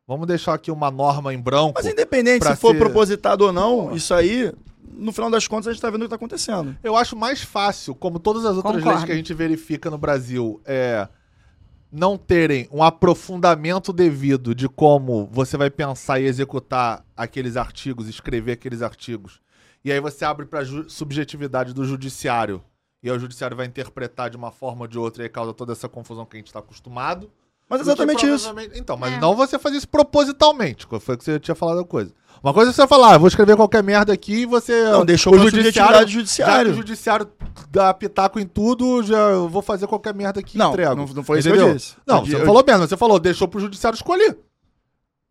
vamos deixar aqui uma norma em branco. Mas independente se for ser- propositado ou não, isso aí, no final das contas, a gente tá vendo o que tá acontecendo. Eu acho mais fácil, como todas as outras Concordo. leis que a gente verifica no Brasil, é não terem um aprofundamento devido de como você vai pensar e executar aqueles artigos, escrever aqueles artigos. E aí você abre para subjetividade do judiciário. E aí o judiciário vai interpretar de uma forma ou de outra e aí causa toda essa confusão que a gente está acostumado. Mas exatamente isso. Então, mas É. não você fazer isso propositalmente. Foi o que você tinha falado a coisa. Uma coisa é você falar, ah, vou escrever qualquer merda aqui e você. Não, deixou o judiciário, já judiciário. o judiciário dá pitaco em tudo, já eu vou fazer qualquer merda aqui e Não, entrego. não, não foi isso que eu disse. Não, Eu você não falou merda, você falou, deixou pro judiciário escolher.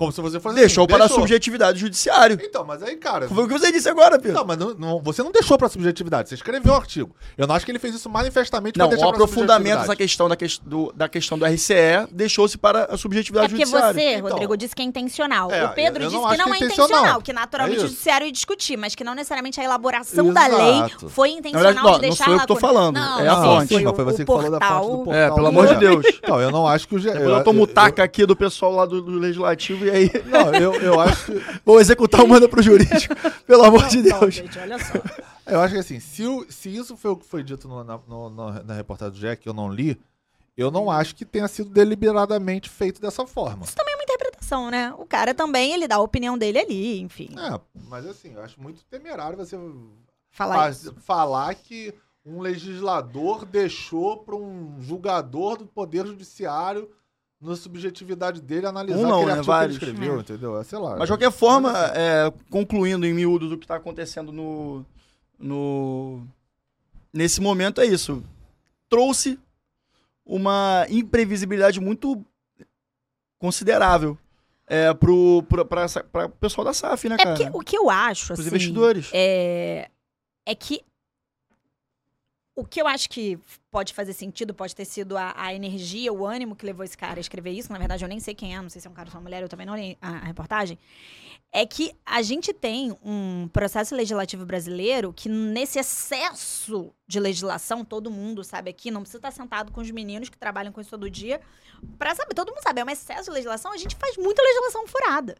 Como se você fosse Deixou assim, para a deixou. subjetividade do judiciário. Então, mas aí, cara. Foi o que você disse agora, Pedro. Não, mas não- não- você não deixou pra subjetividade, você escreveu o artigo. Eu não acho que ele fez isso manifestamente Não, pra deixar o pra aprofundamento dessa questão da, ques- do- da questão do RCE deixou-se para a É subjetividade porque judiciária. você, Então. Rodrigo, disse que é intencional. É, o Pedro disse não que não que é é intencional. intencional, que naturalmente É o judiciário ia discutir, mas que não necessariamente a elaboração da Exato. lei foi intencional não, de não deixar sou eu que tô lacuna. falando, Não, é a fonte. Foi, Sim, mas o, foi você que falou da fonte do portal. É, pelo Não, amor de é. Deus. Então, eu não acho que o. eu tomo taca aqui do pessoal lá do, do legislativo e aí Não, eu, eu acho que. vou executar o manda pro jurídico. Pelo amor de Não, Deus. gente, olha só. Eu acho que assim, se, o- se isso foi o que foi dito no- na, no- na reportagem do Jack, eu não li, eu não acho que tenha sido deliberadamente feito dessa forma. Isso também é uma interpretação, né? O cara também, ele dá a opinião dele ali, enfim. É, mas assim, eu acho muito temerário você Falar faz- isso. falar que um legislador deixou para um julgador do Poder Judiciário, na subjetividade dele, analisar Um não, aquele né? artigo Vários. que ele escreveu, É. entendeu? É, Sei lá. Mas de qualquer forma, é, concluindo em miúdos o que está acontecendo no, no. Nesse momento é isso. Trouxe uma imprevisibilidade muito considerável é, pro, pro, pra, essa- pra pessoal da SAF, né, É cara? porque o que eu acho, Pros assim, investidores. é, é que o que eu acho que pode fazer sentido pode ter sido a, a energia, o ânimo que levou esse cara a escrever isso. Na verdade, eu nem sei quem é, não sei se é um cara ou uma mulher, eu também não li a, a reportagem. É que a gente tem um processo legislativo brasileiro que, nesse excesso de legislação, todo mundo sabe aqui, não precisa estar sentado com os meninos que trabalham com isso todo dia, pra saber, todo mundo sabe, é um excesso de legislação, a gente faz muita legislação furada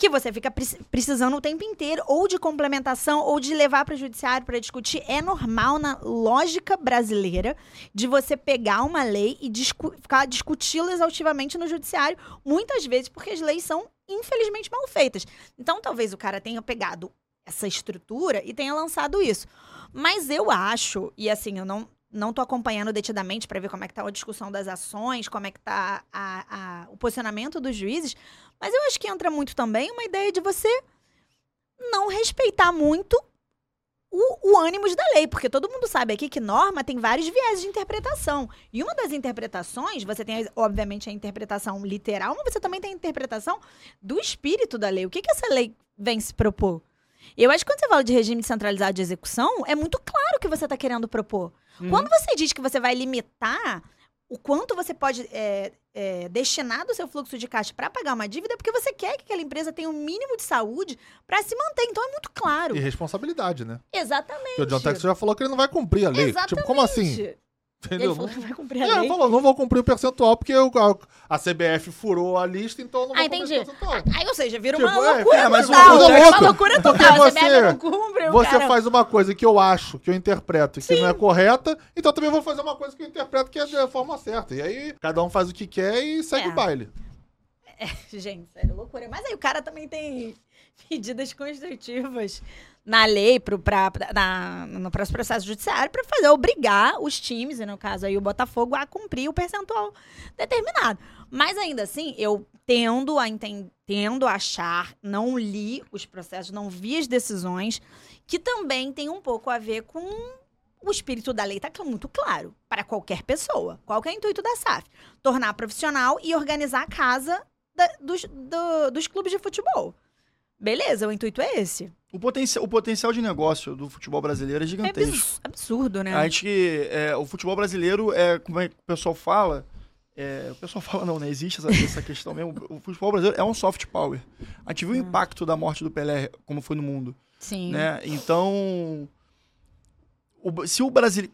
que você fica preci- precisando o tempo inteiro, ou de complementação, ou de levar para o judiciário para discutir. É normal na lógica brasileira de você pegar uma lei e discu ficar discuti-la exaustivamente no judiciário, muitas vezes porque as leis são, infelizmente, mal feitas. Então, talvez o cara tenha pegado essa estrutura e tenha lançado isso. Mas eu acho, e assim, eu não. Não tô acompanhando detidamente para ver como é que tá a discussão das ações, como é que tá a- a- o posicionamento dos juízes, mas eu acho que entra muito também uma ideia de você não respeitar muito o, o ânimos da lei, porque todo mundo sabe aqui que norma tem vários viés de interpretação. E uma das interpretações, você tem, obviamente, a interpretação literal, mas você também tem a interpretação do espírito da lei. O que, que essa lei vem se propor? Eu acho que quando você fala de regime centralizado de execução, é muito claro o que você está querendo propor. Uhum. Quando você diz que você vai limitar o quanto você pode é, é, destinar do seu fluxo de caixa para pagar uma dívida, é porque você quer que aquela empresa tenha um mínimo de saúde para se manter. Então é muito claro. E responsabilidade, né? Exatamente. Porque o John Texas já falou que ele não vai cumprir a lei. Exatamente. Tipo, como assim? Entendeu? não cumprir a É, falou, não vou cumprir o percentual porque eu- a, a CBF furou a lista, então eu não Ah, vou cumprir entendi. o percentual. Aí, ou seja, vira Tipo, uma é, loucura é, mas total. uma coisa É uma loucura Porque total. A você- CBF não cumpre, Você cara... faz uma coisa que eu acho, que eu interpreto que não é correta, então também vou fazer uma coisa que eu interpreto que é da forma certa. E aí, cada um faz o que quer e segue É. o baile. Gente, sério, loucura. Mas aí o cara também tem medidas construtivas na lei na, no processo judiciário para fazer obrigar os times, e no caso aí o Botafogo, a cumprir o percentual determinado. Mas ainda assim, eu tendo a, enten- tendo a achar, não li os processos, não vi as decisões, que também tem um pouco a ver com o espírito da lei está muito claro para qualquer pessoa. Qual é o intuito da SAF? Tornar profissional e organizar a casa da- dos, do- dos clubes de futebol. Beleza, o intuito é esse. O, potencial, o potencial de negócio do futebol brasileiro é É gigantesco. abs- absurdo, né? A gente, é, o futebol brasileiro é, como é que o pessoal fala, é, o pessoal fala não, né? Existe essa, essa questão mesmo. O futebol brasileiro é um soft power. A gente viu o impacto da morte do Pelé, como foi no mundo, Sim. né? Então, o- se o Brasil,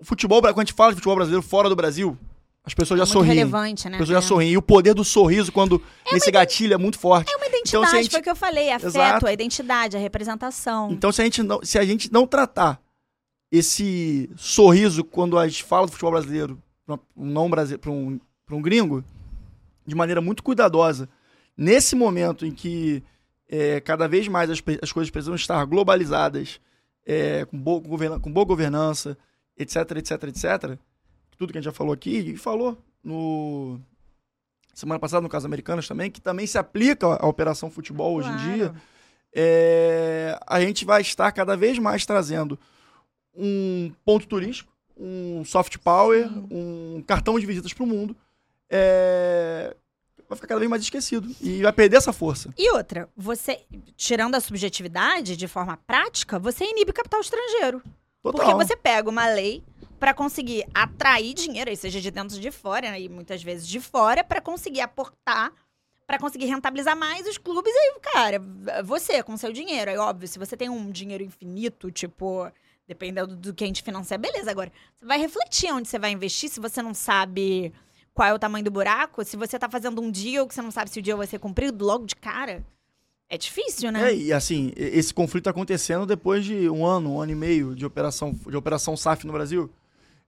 o futebol, quando a gente fala de futebol brasileiro fora do Brasil, as pessoas É já sorriem. relevante, né? As pessoas já É. sorriem. E o poder do sorriso, quando esse gatilho é muito forte. É uma identidade, Então, se a gente- foi o que eu falei. Afeto, Exato. a identidade, a representação. Então, se a gente não, se a gente não tratar esse sorriso quando a gente fala do futebol brasileiro para um não brasileiro, um, pra um gringo, de maneira muito cuidadosa, nesse momento em que é, cada vez mais as, as coisas precisam estar globalizadas, é, com, boa, com boa governança, etc, etc, etc, tudo que a gente já falou aqui, e falou no semana passada no caso Americanas também, que também se aplica à operação futebol hoje em dia, é, a gente vai estar cada vez mais trazendo um ponto turístico, um soft power, Sim. um cartão de visitas para o mundo. é, vai ficar cada vez mais esquecido e vai perder essa força. E outra, você, tirando a subjetividade de forma prática, você inibe capital estrangeiro. Total. Porque você pega uma lei pra conseguir atrair dinheiro, aí seja de dentro de fora, né, e muitas vezes de fora, pra conseguir aportar, pra conseguir rentabilizar mais os clubes. Aí, cara, você com seu dinheiro, é óbvio, se você tem um dinheiro infinito, tipo, dependendo do que a gente financia, beleza. Agora, você vai refletir onde você vai investir se você não sabe qual é o tamanho do buraco, se você tá fazendo um deal que você não sabe se o deal vai ser cumprido logo de cara. É difícil, né? É, e assim, esse conflito tá acontecendo depois de um ano, um ano e meio de operação, de operação SAF no Brasil.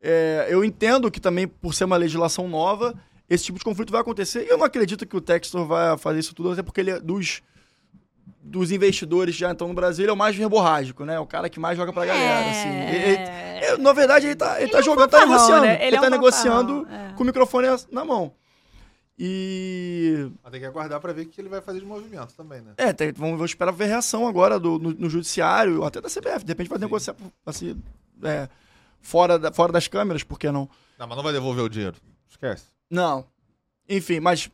É, eu entendo que também, por ser uma legislação nova, esse tipo de conflito vai acontecer. E eu não acredito que o Textor vai fazer isso tudo, até porque ele é dos, dos investidores que já estão no Brasil, ele é o mais verborrágico, né? O cara que mais joga pra galera. Assim. Ele- ele- É. é, na verdade, ele tá, ele tá é um jogando, tá negociando. né? Ele, Ele é tá um negociando fanfarrão, é. com o microfone na mão. E. Mas tem que aguardar pra ver o que ele vai fazer de movimento também, né? É, tem- vamos, vamos esperar ver a reação agora do, no, no judiciário, até da CBF. De repente vai Sim. negociar assim, é, fora, da- fora das câmeras, por que não? Não, mas não vai devolver o dinheiro. Esquece. Não. Enfim, mas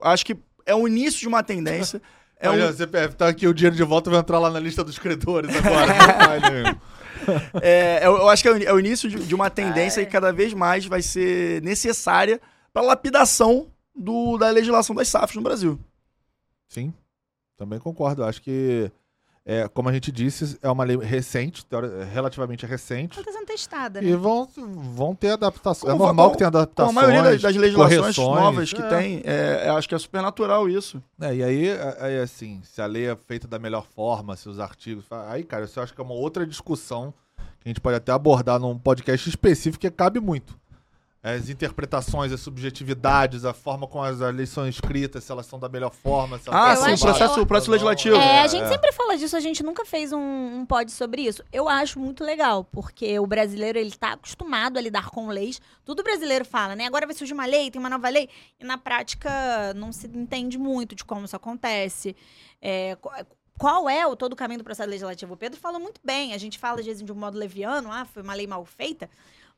acho que é o início de uma tendência. É Olha, um, a CPF tá aqui, o dinheiro de volta vai entrar lá na lista dos credores agora. Né? é, eu, eu acho que é o, é o início de, de uma tendência que cada vez mais vai ser necessária para lapidação do, da legislação das SAFs no Brasil. Sim, também concordo. Acho que, é, como a gente disse, é uma lei recente, relativamente recente. Ela tá sendo testada, E né? vão, vão ter adaptações. É normal como- que tenha Com adaptações. a maioria das, das legislações correções, novas que é. tem, é, eu acho que é super natural isso. É, e aí, aí, assim, se a lei é feita da melhor forma, se os artigos. Aí, cara, isso eu acho que é uma outra discussão que a gente pode até abordar num podcast específico que cabe muito. As interpretações, as subjetividades, a forma como as leis são escritas, se elas são da melhor forma, se elas Ah, sim, o processo, o processo legislativo. É, a é, gente é. sempre fala disso, a gente nunca fez um, um pod sobre isso. Eu acho muito legal, porque o brasileiro, ele tá acostumado a lidar com leis. Tudo brasileiro fala, né? Agora vai surgir uma lei, tem uma nova lei. E na prática não se entende muito de como isso acontece. É, qu- qual é o todo o caminho do processo legislativo? O Pedro falou muito bem. A gente fala, às vezes, de um modo leviano, ah, foi uma lei mal feita.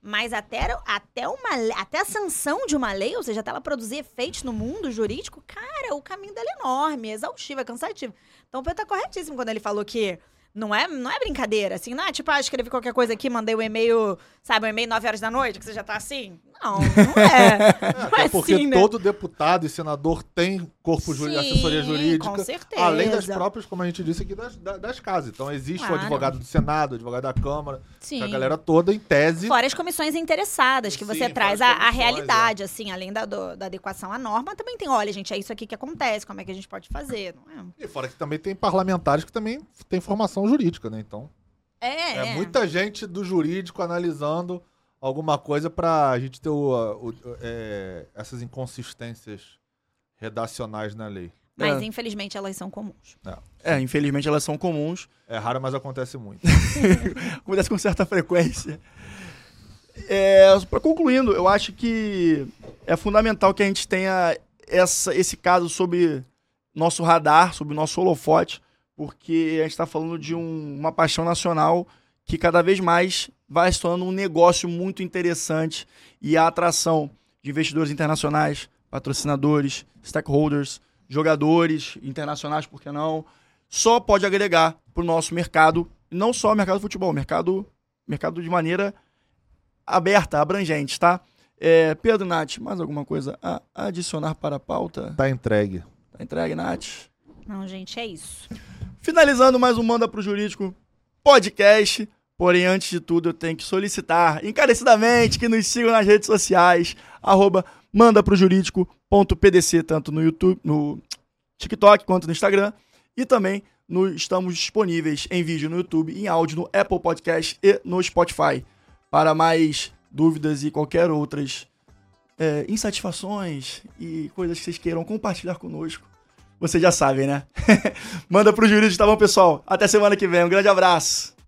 Mas até, até, uma, até a sanção de uma lei, ou seja, até ela produzir efeitos no mundo jurídico, cara, o caminho dela é enorme, é exaustivo, é cansativo. Então o Pedro tá corretíssimo quando ele falou que não é, não é brincadeira, assim, não é tipo, ah, escrevi qualquer coisa aqui, mandei um e-mail, sabe, um e-mail 9 horas da noite, que você já tá assim. Não, não é. não é Até porque assim, né? todo deputado e senador tem corpo jurídico, Sim, assessoria jurídica. Com certeza. Além das próprias, como a gente disse aqui, das, da- das casas. Então existe o Claro. advogado do Senado, o advogado da Câmara, Sim. a galera toda, em tese. Fora as comissões interessadas, que você Sim, traz fora a, a comissões, realidade, assim, além da, do- da adequação à norma, também tem, olha, gente, é isso aqui que acontece, como é que a gente pode fazer, não é? E fora que também tem parlamentares que também têm formação jurídica, né? Então, É, é, muita gente do jurídico analisando alguma coisa pra gente ter o, o- o- é, essas inconsistências redacionais na lei. Mas É. infelizmente elas são comuns. É, infelizmente elas são comuns. É raro, mas acontece muito. acontece com certa frequência. É, para concluindo, eu acho que é fundamental que a gente tenha essa, esse caso sob nosso radar, sob nosso holofote, porque a gente está falando de um- uma paixão nacional que cada vez mais vai se tornando um negócio muito interessante e a atração de investidores internacionais, patrocinadores, stakeholders, jogadores internacionais, por que não? só pode agregar para o nosso mercado, não só o mercado do futebol, mercado, mercado de maneira aberta, abrangente, tá? É, Pedro, Nath, mais alguma coisa a adicionar para a pauta? Tá entregue. Tá entregue, Nath? Não, gente, é isso. Finalizando mais um Manda pro Jurídico podcast. Porém, antes de tudo, eu tenho que solicitar encarecidamente que nos sigam nas redes sociais, arroba mandaprojurídico.pdc, tanto no YouTube, no TikTok quanto no Instagram. E também no, estamos disponíveis em vídeo no YouTube, em áudio no Apple Podcast e no Spotify. Para mais dúvidas e qualquer outras é, insatisfações e coisas que vocês queiram compartilhar conosco, vocês já sabem, né? Manda pro jurídico, tá bom, pessoal? Até semana que vem. Um grande abraço.